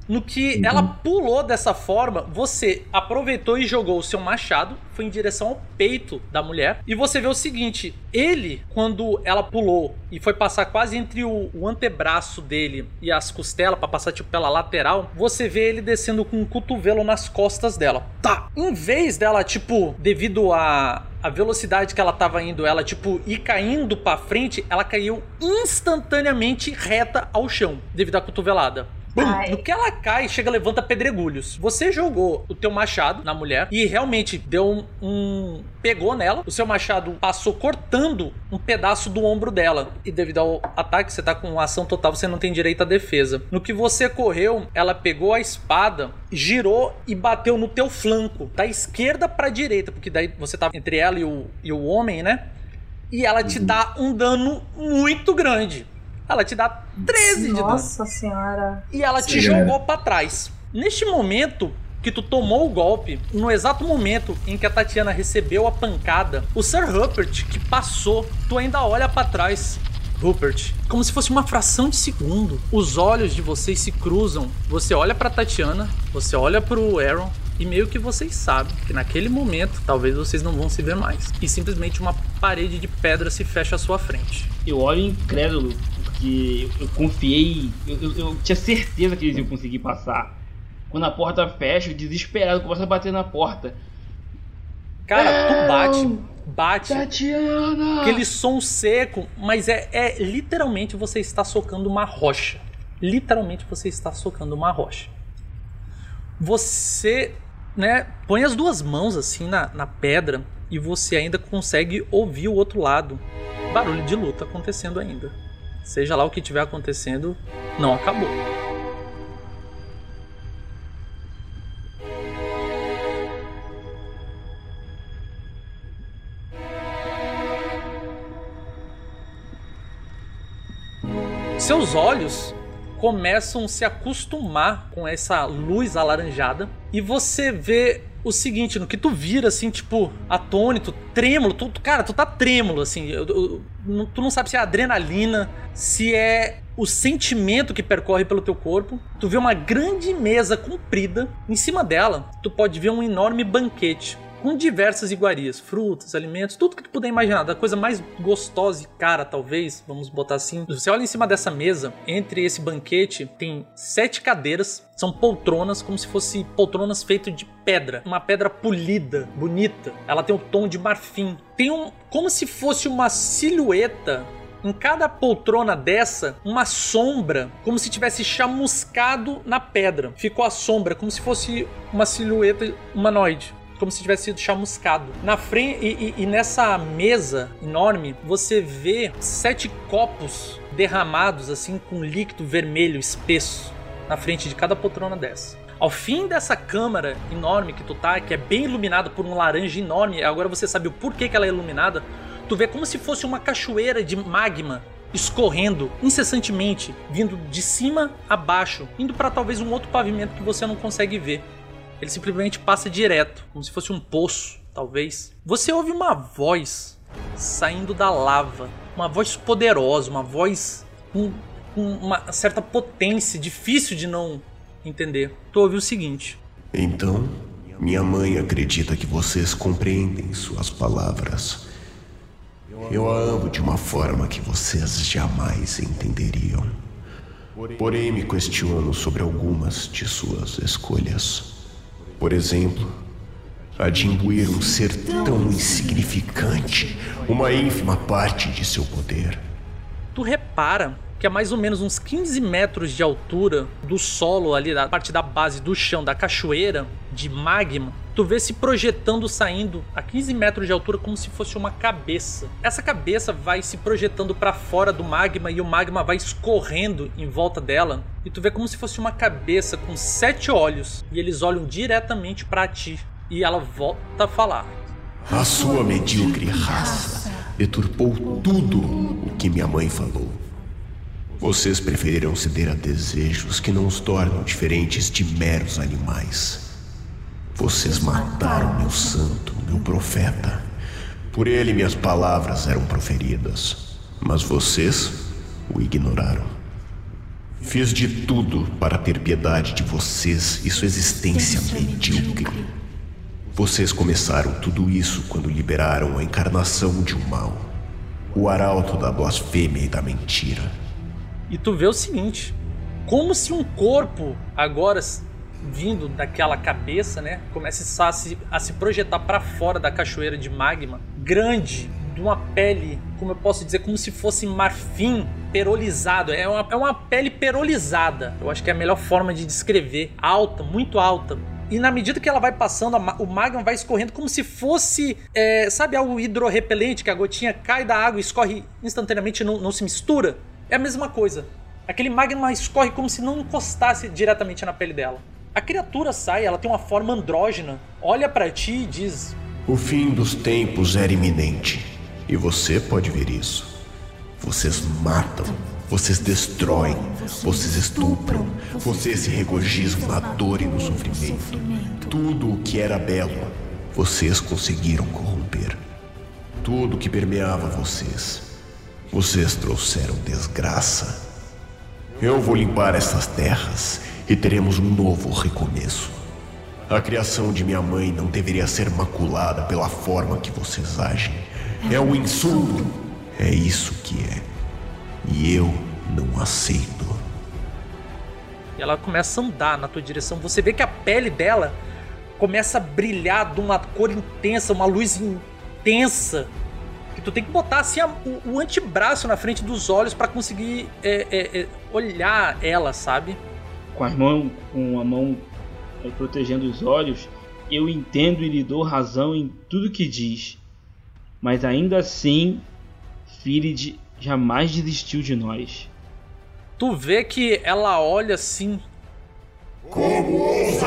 No que Uhum. ela pulou dessa forma, você aproveitou e jogou o seu machado, foi em direção ao peito da mulher. E você vê o seguinte: ele, quando ela pulou e foi passar quase entre o, o antebraço dele e as costelas, pra passar tipo pela lateral, você vê ele descendo com um cotovelo nas costas dela. Tá! Em vez dela, tipo, devido a. A velocidade que ela tava indo, ela tipo ir caindo pra frente, ela caiu instantaneamente reta ao chão, devido à cotovelada. Bum! Ai. No que ela cai, chega, levanta pedregulhos. Você jogou o teu machado na mulher e realmente deu um, um- pegou nela. O seu machado passou cortando um pedaço do ombro dela. E devido ao ataque, você tá com ação total, você não tem direito à defesa. No que você correu, ela pegou a espada, girou e bateu no teu flanco, da esquerda pra direita, porque daí você tava entre ela e o, e o homem, né? E ela te dá um dano muito grande. Ela te dá 13 de dano Nossa senhora. e ela te Sim, jogou galera. pra trás. Neste momento que tu tomou o golpe, no exato momento em que a Tatiana recebeu a pancada, o Sir Rupert que passou, tu ainda olha pra trás. Rupert, como se fosse uma fração de segundo, os olhos de vocês se cruzam. Você olha pra Tatiana, você olha pro Aaron e meio que vocês sabem que naquele momento talvez vocês não vão se ver mais. E simplesmente uma parede de pedra se fecha à sua frente. Eu olho incrédulo, porque eu confiei, eu, eu- tinha certeza que eles iam conseguir passar. Quando a porta fecha, desesperado, começo a bater na porta. Cara, tu bate, bate. Tatiana! Aquele som seco, mas é, é literalmente você está socando uma rocha. Literalmente você está socando uma rocha. Você, né, põe as duas mãos assim na, na pedra e você ainda consegue ouvir o outro lado. Barulho de luta acontecendo ainda. Seja lá o que estiver acontecendo, não acabou. Seus olhos começam a se acostumar com essa luz alaranjada e você vê o seguinte, no que tu vira assim, tipo, atônito, trêmulo, tu, cara, tu tá trêmulo assim, eu- eu- tu não sabe se é adrenalina, se é o sentimento que percorre pelo teu corpo. Tu vê uma grande mesa comprida, em cima dela tu pode ver um enorme banquete com diversas iguarias, frutas, alimentos, tudo que tu puder imaginar, da coisa mais gostosa e cara, talvez, vamos botar assim. Você olha em cima dessa mesa, entre esse banquete tem sete cadeiras, são poltronas, como se fossem poltronas feitas de pedra, uma pedra polida, bonita. Ela tem o tom de marfim. Tem um, como se fosse uma silhueta em cada poltrona dessa, uma sombra, como se tivesse chamuscado na pedra. Ficou a sombra, como se fosse uma silhueta humanoide. Como se tivesse sido chamuscado. Na frente e, e- e nessa mesa enorme, você vê sete copos derramados assim com líquido vermelho espesso na frente de cada poltrona dessa. Ao fim dessa câmara enorme que tu tá, que é bem iluminada por um laranja enorme, agora você sabe o porquê que ela é iluminada, tu vê como se fosse uma cachoeira de magma escorrendo incessantemente, vindo de cima a baixo, indo para talvez um outro pavimento que você não consegue ver. Ele simplesmente passa direto, como se fosse um poço, talvez. Você ouve uma voz saindo da lava, uma voz poderosa, uma voz com, com uma certa potência, difícil de não entender. Tu ouve o seguinte: Então, minha mãe acredita que vocês compreendem suas palavras. Eu a amo de uma forma que vocês jamais entenderiam. Porém, me questiono sobre algumas de suas escolhas. Por exemplo, a de imbuir um ser tão insignificante uma ínfima parte de seu poder. Tu repara que a mais ou menos uns 15 metros de altura do solo ali, da parte da base do chão da cachoeira de magma, tu vê se projetando saindo a 15 metros de altura como se fosse uma cabeça. Essa cabeça vai se projetando para fora do magma e o magma vai escorrendo em volta dela. E tu vê como se fosse uma cabeça com sete olhos e eles olham diretamente para ti. E ela volta a falar. A sua medíocre raça deturpou tudo o que minha mãe falou. Vocês preferiram ceder a desejos que não os tornam diferentes de meros animais. Vocês mataram meu santo, meu profeta. Por ele minhas palavras eram proferidas, mas vocês o ignoraram. Fiz de tudo para ter piedade de vocês e sua existência medíocre. Vocês começaram tudo isso quando liberaram a encarnação de um mal, o arauto da blasfêmia e da mentira. E tu vê o seguinte: como se um corpo, agora vindo daquela cabeça, né, começa a se, a se projetar para fora da cachoeira de magma, grande, de uma pele, como eu posso dizer, como se fosse marfim perolizado. É uma, é uma pele perolizada. Eu acho que é a melhor forma de descrever. Alta, muito alta. E na medida que ela vai passando, o magma vai escorrendo como se fosse, é, sabe, algo hidrorrepelente, que a gotinha cai da água e escorre instantaneamente e não, não se mistura? É a mesma coisa. Aquele magma escorre como se não encostasse diretamente na pele dela. A criatura sai, ela tem uma forma andrógena, olha para ti e diz: O fim dos tempos era iminente. E você pode ver isso. Vocês matam, vocês destroem, vocês estupram, vocês se regozijam na dor e no sofrimento. Tudo o que era belo, vocês conseguiram corromper. Tudo que permeava vocês, vocês trouxeram desgraça. Eu vou limpar essas terras e teremos um novo recomeço. A criação de minha mãe não deveria ser maculada pela forma que vocês agem. É um insulto. É isso que é. E eu não aceito. E ela começa a andar na tua direção. Você vê que a pele dela começa a brilhar de uma cor intensa, uma luz intensa. Que tu tem que botar assim a, o, o, antebraço na frente dos olhos para conseguir é, é, é, olhar ela, sabe? Com a mão, com a mão é, protegendo os olhos, eu entendo e lhe dou razão em tudo que diz. Mas ainda assim, Firid jamais desistiu de nós. Tu vê que ela olha assim. Como ousa?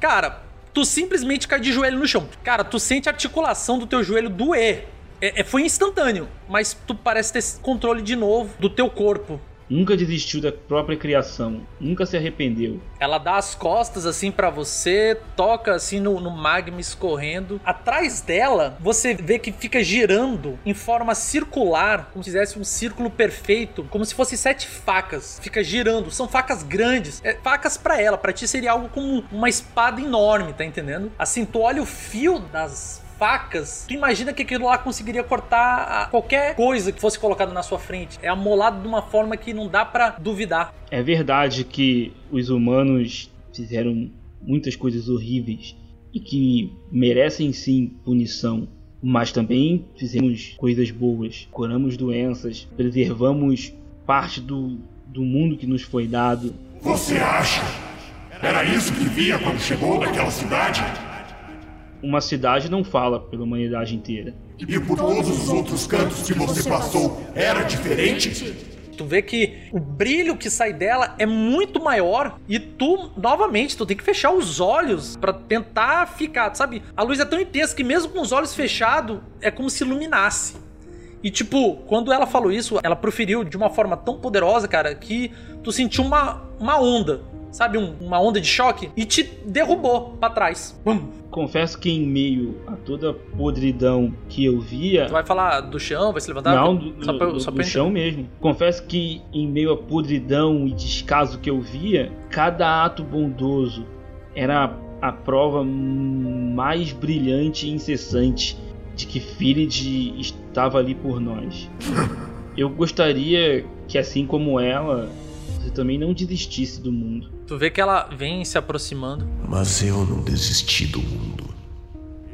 Cara, tu simplesmente cai de joelho no chão. Cara, tu sente a articulação do teu joelho doer. É, é, foi instantâneo, mas tu parece ter controle de novo do teu corpo. Nunca desistiu da própria criação, nunca se arrependeu. Ela dá as costas assim para você, toca assim no, no, magma escorrendo. Atrás dela, você vê que fica girando em forma circular, como se fizesse um círculo perfeito, como se fosse sete facas. Fica girando, são facas grandes, é, facas para ela, para ti seria algo como uma espada enorme, tá entendendo? Assim, tu olha o fio das facas, tu imagina que aquilo lá conseguiria cortar qualquer coisa que fosse colocada na sua frente. É amolado de uma forma que não dá para duvidar. É verdade que os humanos fizeram muitas coisas horríveis e que merecem sim punição. Mas também fizemos coisas boas, curamos doenças, preservamos parte do, do mundo que nos foi dado. Você acha? Era isso que via quando chegou naquela cidade? Uma cidade não fala pela humanidade inteira. E por todos os outros cantos que você passou, era diferente? Tu vê que o brilho que sai dela é muito maior e tu, novamente, tu tem que fechar os olhos para tentar ficar, sabe? A luz é tão intensa que mesmo com os olhos fechados, é como se iluminasse. E tipo, quando ela falou isso, ela proferiu de uma forma tão poderosa, cara, que tu sentiu uma, uma onda sabe, um- uma onda de choque e te derrubou pra trás. Bum. Confesso que em meio a toda a podridão que eu via, Tu vai falar do chão, vai se levantar? Não, do, só pra, do- só do pra chão mesmo. Confesso que em meio a podridão e descaso que eu via, cada ato bondoso era a prova mais brilhante e incessante de que Firid estava ali por nós. Eu gostaria que, assim como ela, você também não desistisse do mundo. Tu vê que ela vem se aproximando. Mas eu não desisti do mundo.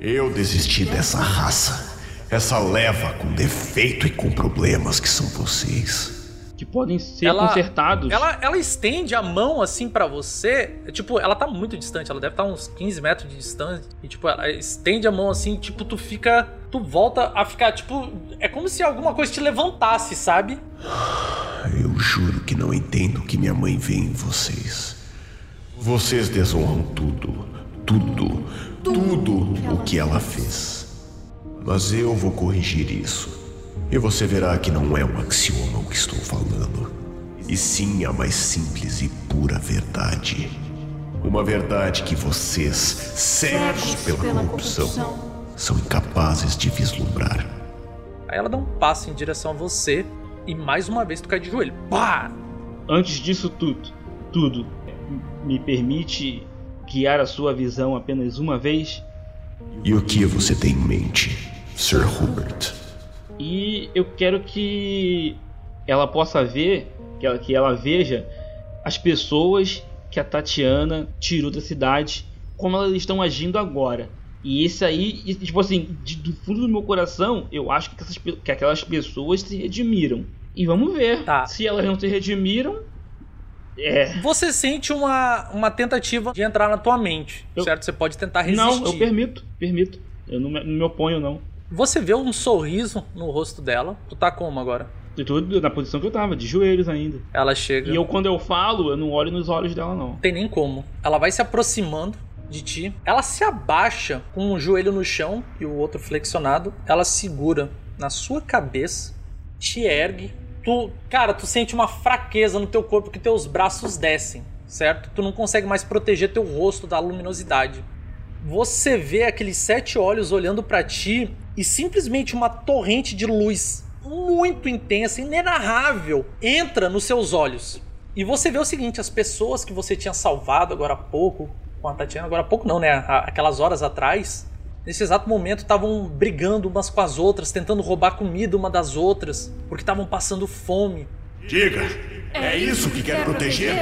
Eu desisti dessa raça. Essa leva com defeito e com problemas que são vocês. Que podem ser Ela- consertados. Ela, ela estende a mão assim pra você. Tipo, ela tá muito distante. Ela deve estar uns 15 metros de distância. E, tipo, ela estende a mão assim. Tipo, tu fica. Tu volta a ficar, tipo. É como se alguma coisa te levantasse, sabe? Eu juro que não entendo o que minha mãe vê em vocês. Vocês desonram tudo, tudo, tudo o que ela fez. Mas eu vou corrigir isso. E você verá que não é um axioma o que estou falando. E sim a mais simples e pura verdade. Uma verdade que vocês, cegos pela corrupção, são incapazes de vislumbrar. Aí ela dá um passo em direção a você. E mais uma vez tu cai de joelho. Pá! Antes disso tudo, tudo, me permite guiar a sua visão apenas uma vez? E o que você tem em mente, Sir Hubert? E eu quero que ela possa ver, que ela, que ela veja as pessoas que a Tatiana tirou da cidade, como elas estão agindo agora. E esse aí, e, tipo assim, de- do fundo do meu coração, eu acho que, essas que aquelas pessoas se redimiram. E vamos ver. Tá. Se elas não se redimiram, é. Você sente uma, uma tentativa de entrar na tua mente, Eu- certo? Você pode tentar resistir. Não, eu permito, permito. Eu não me, não me oponho, não. Você vê um sorriso no rosto dela. Tu tá como agora? Eu tô na posição que eu tava, de joelhos ainda. Ela chega. E eu, quando eu falo, eu não olho nos olhos dela, não. Não tem nem como. Ela vai se aproximando de ti. Ela se abaixa com um joelho no chão e o outro flexionado. Ela segura na sua cabeça, te ergue. Tu, cara, tu sente uma fraqueza no teu corpo que teus braços descem, certo? Tu não consegue mais proteger teu rosto da luminosidade. Você vê aqueles sete olhos olhando pra ti e simplesmente uma torrente de luz muito intensa, inenarrável, entra nos seus olhos. E você vê o seguinte: as pessoas que você tinha salvado agora há pouco, com a Tatiana, agora há pouco não, né? Aquelas horas atrás, nesse exato momento estavam brigando umas com as outras, tentando roubar comida uma das outras, porque estavam passando fome. Diga, é isso que quer proteger?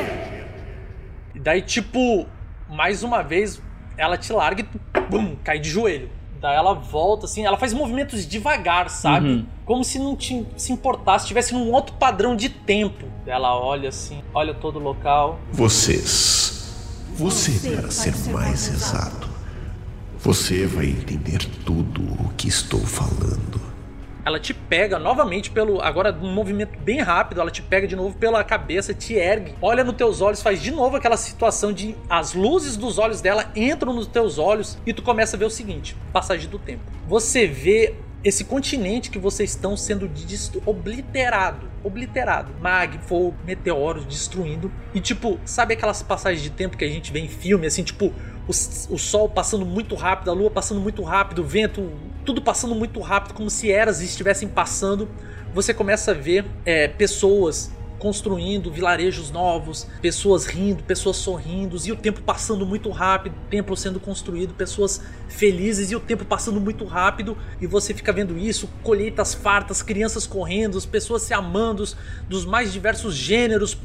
E daí, tipo, mais uma vez, ela te larga e tu, bum, cai de joelho. Daí ela volta, assim, ela faz movimentos devagar, sabe? Uhum. Como se não te, se importasse, estivesse num outro padrão de tempo. Ela olha assim, olha todo o local. Vocês. Você, para ser mais exato. Você vai entender tudo o que estou falando. Ela te pega novamente pelo. Agora, num movimento bem rápido, ela te pega de novo pela cabeça, te ergue, olha nos teus olhos, faz de novo aquela situação de as luzes dos olhos dela entram nos teus olhos e tu começa a ver o seguinte: passagem do tempo. Você vê esse continente que vocês estão sendo obliterado, obliterado. Mag, fogo, meteoros destruindo. E tipo, sabe aquelas passagens de tempo que a gente vê em filme, assim, tipo, o, o sol passando muito rápido, a lua passando muito rápido, o vento, tudo passando muito rápido, como se eras estivessem passando. Você começa a ver é, pessoas construindo vilarejos novos, pessoas rindo, pessoas sorrindo, e o tempo passando muito rápido, templo sendo construído, pessoas felizes e o tempo passando muito rápido, e você fica vendo isso, colheitas fartas, crianças correndo, as pessoas se amando, dos mais diversos gêneros,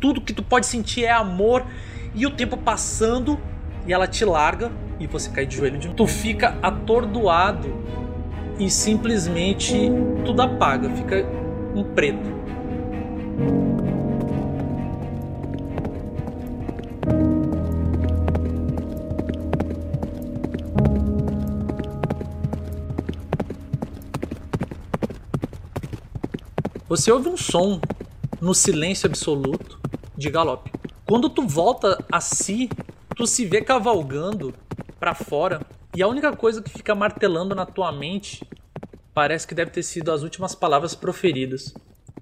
tudo que tu pode sentir é amor, e o tempo passando, e ela te larga, e você cai de joelho. Tu fica atordoado e simplesmente tudo apaga, fica um preto. Você ouve um som no silêncio absoluto de galope. Quando tu volta a si, tu se vê cavalgando pra fora e a única coisa que fica martelando na tua mente parece que deve ter sido as últimas palavras proferidas.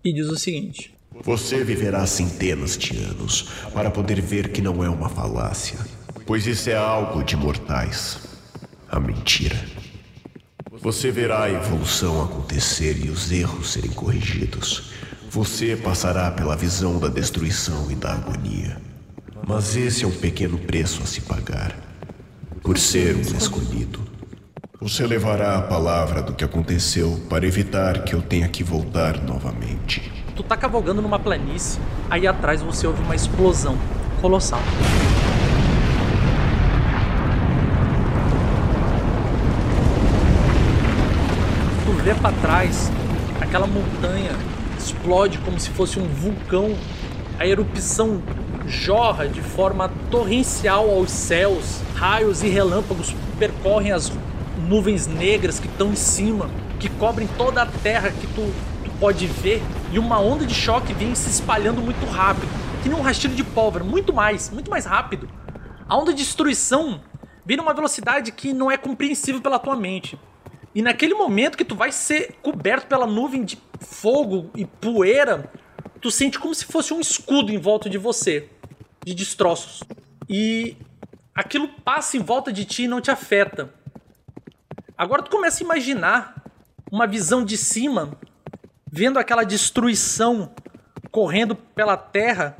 E diz o seguinte: Você viverá centenas de anos para poder ver que não é uma falácia, pois isso é algo de mortais. A mentira. Você verá a evolução acontecer e os erros serem corrigidos. Você passará pela visão da destruição e da agonia. Mas esse é um pequeno preço a se pagar. Por ser um escolhido. Você levará a palavra do que aconteceu para evitar que eu tenha que voltar novamente. Tu tá cavalgando numa planície, aí atrás você ouve uma explosão colossal. Tu vê pra trás, aquela montanha explode como se fosse um vulcão. A erupção jorra de forma torrencial aos céus. Raios e relâmpagos percorrem as nuvens negras que estão em cima, que cobrem toda a terra que tu, tu pode ver. E uma onda de choque vem se espalhando muito rápido, que nem um rastilho de pólvora, muito mais, muito mais rápido. A onda de destruição vem numa velocidade que não é compreensível pela tua mente. E naquele momento que tu vai ser coberto pela nuvem de fogo e poeira, tu sente como se fosse um escudo em volta de você, de destroços. E aquilo passa em volta de ti e não te afeta. Agora tu começa a imaginar uma visão de cima, vendo aquela destruição correndo pela terra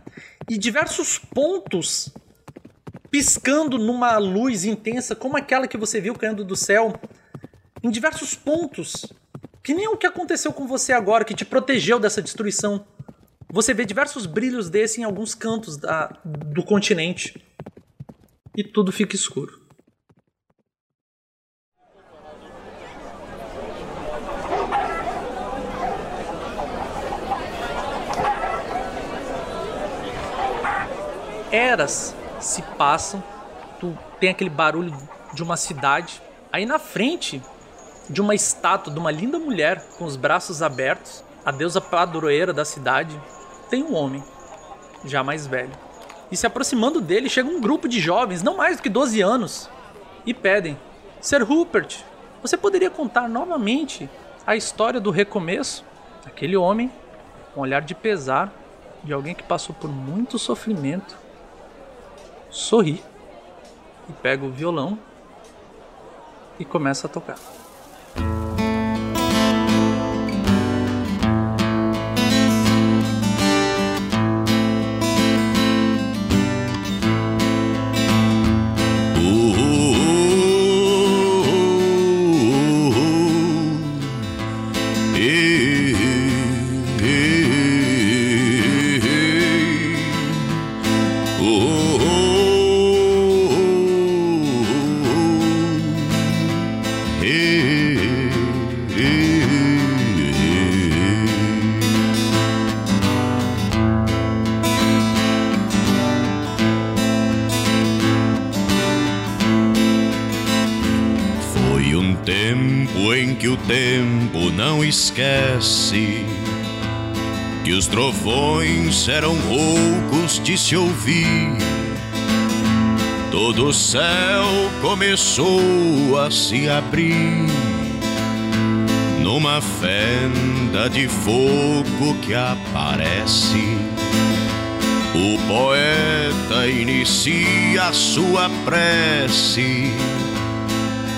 e diversos pontos piscando numa luz intensa como aquela que você viu caindo do céu em diversos pontos, que nem o que aconteceu com você agora, que te protegeu dessa destruição. Você vê diversos brilhos desse em alguns cantos da, do continente. E tudo fica escuro. Eras se passam, tu tem aquele barulho de uma cidade. Aí na frente de uma estátua de uma linda mulher com os braços abertos, a deusa padroeira da cidade, tem um homem, já mais velho. E se aproximando dele chega um grupo de jovens, não mais do que 12 anos, e pedem: Sir Rupert, você poderia contar novamente a história do recomeço? Aquele homem, com um olhar de pesar, de alguém que passou por muito sofrimento, sorri e pega o violão e começa a tocar. Eram roucos de se ouvir. Todo o céu começou a se abrir numa fenda de fogo que aparece. O poeta inicia sua prece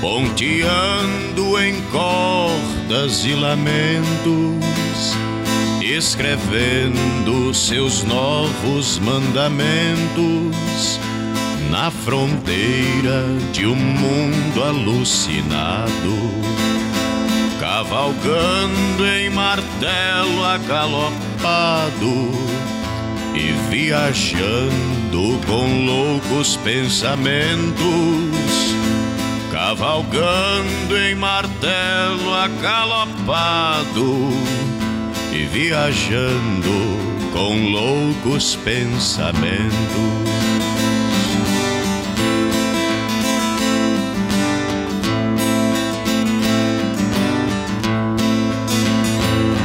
ponteando em cordas e lamentos, escrevendo seus novos mandamentos na fronteira de um mundo alucinado, cavalgando em martelo agalopado e viajando com loucos pensamentos cavalgando em martelo agalopado e viajando com loucos pensamentos.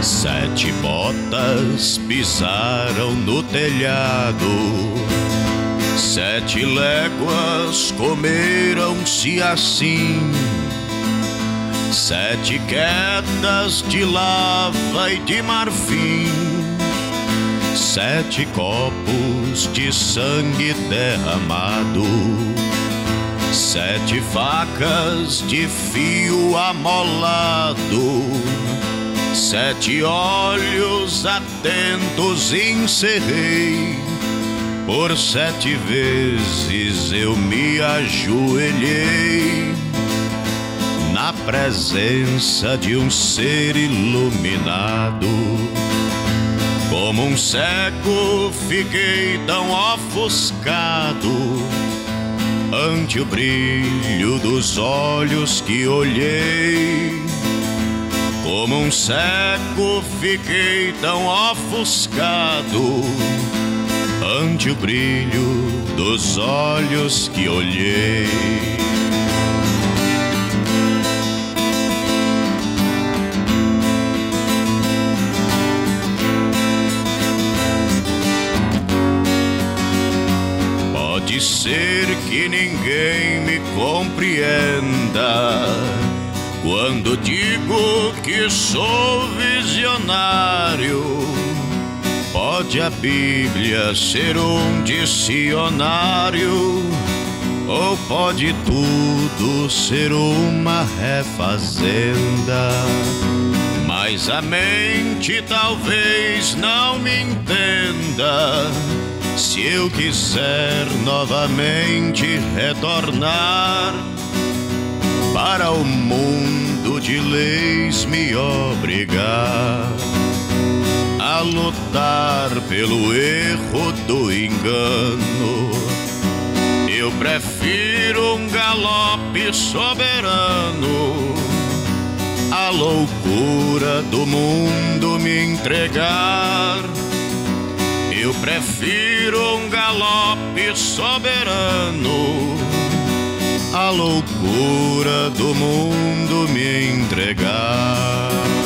Sete botas pisaram no telhado Sete léguas comeram-se assim, sete quedas de lava e de marfim, sete copos de sangue derramado, sete facas de fio amolado, sete olhos atentos encerrei. Por sete vezes eu me ajoelhei na presença de um ser iluminado. Como um cego fiquei tão ofuscado ante o brilho dos olhos que olhei. Como um cego fiquei tão ofuscado ante o brilho dos olhos que olhei. Ser que ninguém me compreenda quando digo que sou visionário. Pode a Bíblia ser um dicionário, ou pode tudo ser uma refazenda. Mas a mente talvez não me entenda se eu quiser novamente retornar para o mundo de leis me obrigar a lutar pelo erro do engano. Eu prefiro um galope soberano, a loucura do mundo me entregar eu prefiro um galope soberano, a loucura do mundo me entregar.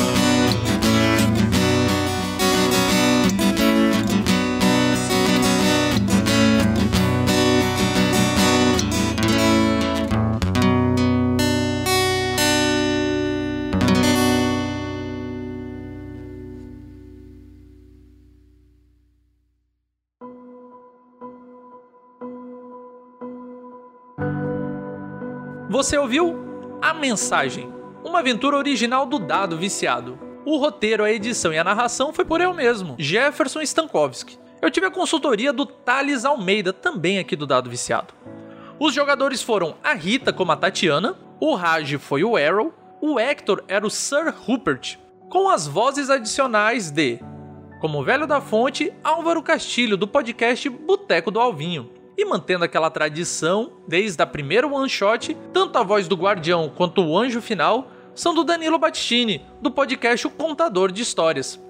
Você ouviu A Mensagem, uma aventura original do Dado Viciado. O roteiro, a edição e a narração foi por eu mesmo, Jefferson Stankowski. Eu tive a consultoria do Thales Almeida, também aqui do Dado Viciado. Os jogadores foram a Rita como a Tatiana, o Raj foi o Arrow, o Hector era o Sir Rupert, com as vozes adicionais de, como velho da fonte, Álvaro Castilho, do podcast Boteco do Alvinho. E mantendo aquela tradição, desde a primeira one shot, tanto a voz do Guardião quanto o Anjo Final são do Danilo Battistini, do podcast O Contador de Histórias.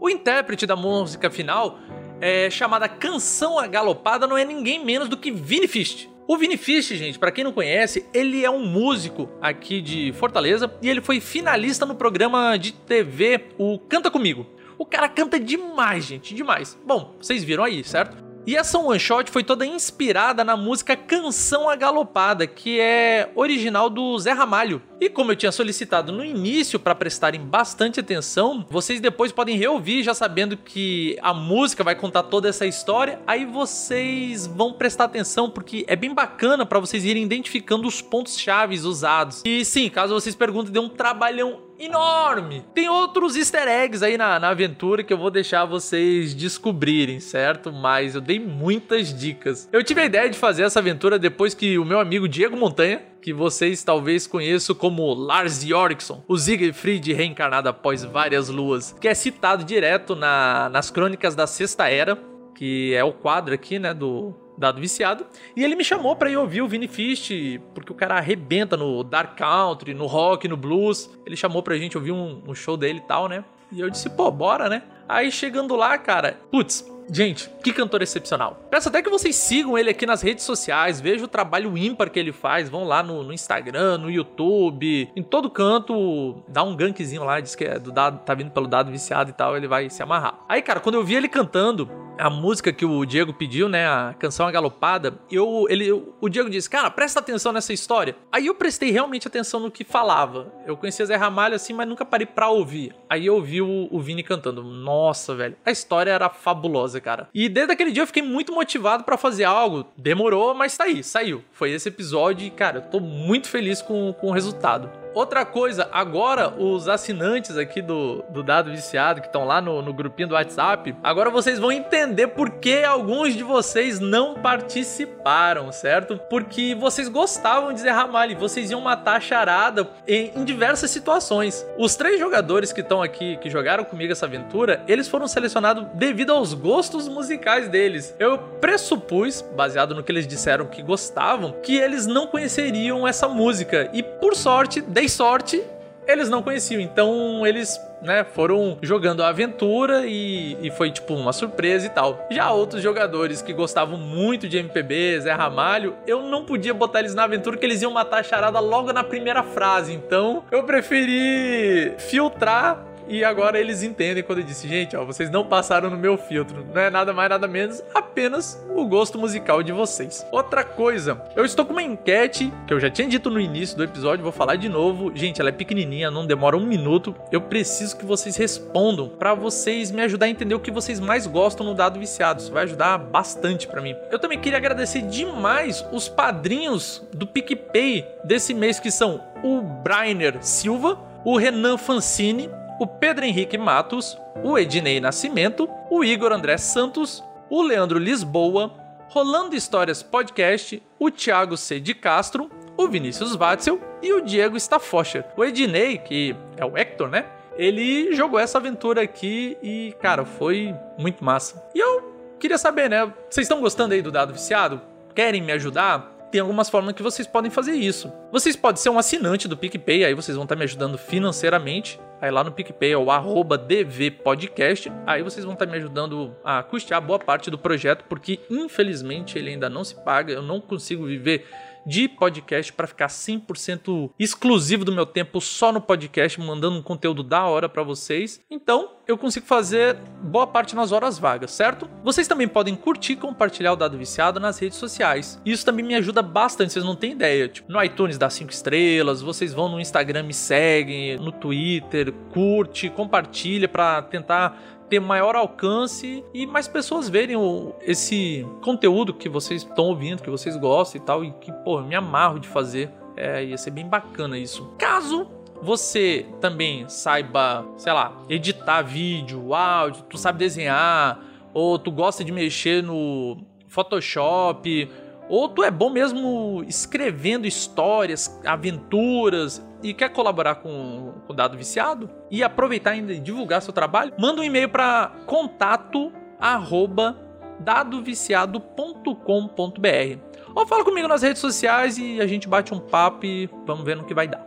O intérprete da música final é chamada Canção Agalopada não é ninguém menos do que Vini Fist. O Vini Fist, gente, para quem não conhece, ele é um músico aqui de Fortaleza e ele foi finalista no programa de TV o Canta Comigo. O cara canta demais, gente, demais. Bom, vocês viram aí, certo? E essa one shot foi toda inspirada na música Canção Agalopada, que é original do Zé Ramalho. E como eu tinha solicitado no início para prestarem bastante atenção, vocês depois podem reouvir já sabendo que a música vai contar toda essa história, aí vocês vão prestar atenção porque é bem bacana para vocês irem identificando os pontos chaves usados. E sim, caso vocês perguntem, deu um trabalhão enorme. Tem outros easter eggs aí na, na aventura que eu vou deixar vocês descobrirem, certo? Mas eu dei muitas dicas. Eu tive a ideia de fazer essa aventura depois que o meu amigo Diego Montanha, que vocês talvez conheçam como Lars Yorickson, o Siegfried reencarnado após várias luas, que é citado direto na, nas crônicas da Sexta Era, que é o quadro aqui, né, do, dado viciado. E ele me chamou para ir ouvir o Vini Fist, porque o cara arrebenta no dark country, no rock, no blues. Ele chamou pra gente ouvir um, um show dele e tal, né? E eu disse, pô, bora, né? Aí chegando lá, cara, putz, Gente, que cantor excepcional. Peço até que vocês sigam ele aqui nas redes sociais, vejam o trabalho ímpar que ele faz. Vão lá no, no, Instagram, no YouTube, em todo canto, dá um gankzinho lá, diz que é do dado, tá vindo pelo dado viciado e tal, ele vai se amarrar. Aí, cara, quando eu vi ele cantando, a música que o Diego pediu, né, a canção Agalopada, eu, ele, o Diego disse, cara, presta atenção nessa história. Aí eu prestei realmente atenção no que falava. Eu conhecia Zé Ramalho assim, mas nunca parei pra ouvir. Aí eu ouvi o, o Vini cantando. Nossa, velho, a história era fabulosa, cara. E desde aquele dia eu fiquei muito motivado para fazer algo. Demorou, mas tá aí, saiu. Foi esse episódio e, cara, eu tô muito feliz com, com o resultado. Outra coisa, agora os assinantes aqui do, do Dado Viciado, que estão lá no, no grupinho do WhatsApp, agora vocês vão entender por que alguns de vocês não participaram, certo? Porque vocês gostavam de Zé Ramalho, vocês iam matar a charada em, em diversas situações. Os três jogadores que estão aqui, que jogaram comigo essa aventura, eles foram selecionados devido aos gostos musicais deles. Eu pressupus, baseado no que eles disseram que gostavam, que eles não conheceriam essa música. E por sorte, dei sorte, eles não conheciam. Então eles, né, foram jogando a aventura e, e foi tipo uma surpresa e tal. Já outros jogadores que gostavam muito de MPB, Zé Ramalho, eu não podia botar eles na aventura que eles iam matar a charada logo na primeira frase. Então eu preferi filtrar e agora eles entendem quando eu disse, gente, ó, vocês não passaram no meu filtro. Não é nada mais, nada menos, apenas o gosto musical de vocês. Outra coisa, eu estou com uma enquete que eu já tinha dito no início do episódio, vou falar de novo. Gente, ela é pequenininha, não demora um minuto. Eu preciso que vocês respondam para vocês me ajudar a entender o que vocês mais gostam no dado viciado. Isso vai ajudar bastante para mim. Eu também queria agradecer demais os padrinhos do PicPay desse mês que são o Brainer Silva, o Renan Fancini, o Pedro Henrique Matos, o Ednei Nascimento, o Igor André Santos, o Leandro Lisboa, Rolando Histórias Podcast, o Thiago C. de Castro, o Vinícius Watzel e o Diego Staffocher. O Ednei, que é o Hector, né? Ele jogou essa aventura aqui e, cara, foi muito massa. E eu queria saber, né? Vocês estão gostando aí do dado viciado? Querem me ajudar? Tem algumas formas que vocês podem fazer isso. Vocês podem ser um assinante do PicPay, aí vocês vão estar me ajudando financeiramente. Aí lá no PicPay é o arroba DVPodcast. Aí vocês vão estar me ajudando a custear boa parte do projeto, porque infelizmente ele ainda não se paga. Eu não consigo viver de podcast para ficar 100% exclusivo do meu tempo só no podcast, mandando um conteúdo da hora para vocês. Então, eu consigo fazer boa parte nas horas vagas, certo? Vocês também podem curtir e compartilhar o Dado Viciado nas redes sociais. Isso também me ajuda bastante, vocês não têm ideia. Tipo, no iTunes dá 5 estrelas, vocês vão no Instagram me seguem, no Twitter, curte, compartilha para tentar ter maior alcance e mais pessoas verem o, esse conteúdo que vocês estão ouvindo, que vocês gostam e tal, e que, pô, eu me amarro de fazer. É, ia ser bem bacana isso. Caso você também saiba, sei lá, editar vídeo, áudio, tu sabe desenhar, ou tu gosta de mexer no Photoshop, ou tu é bom mesmo escrevendo histórias, aventuras, e quer colaborar com o Dado Viciado e aproveitar ainda e divulgar seu trabalho, manda um e-mail para contato arroba dadoviciado.com.br ou fala comigo nas redes sociais e a gente bate um papo e vamos ver no que vai dar.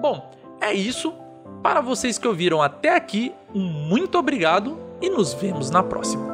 Bom, é isso. Para vocês que ouviram até aqui, um muito obrigado e nos vemos na próxima.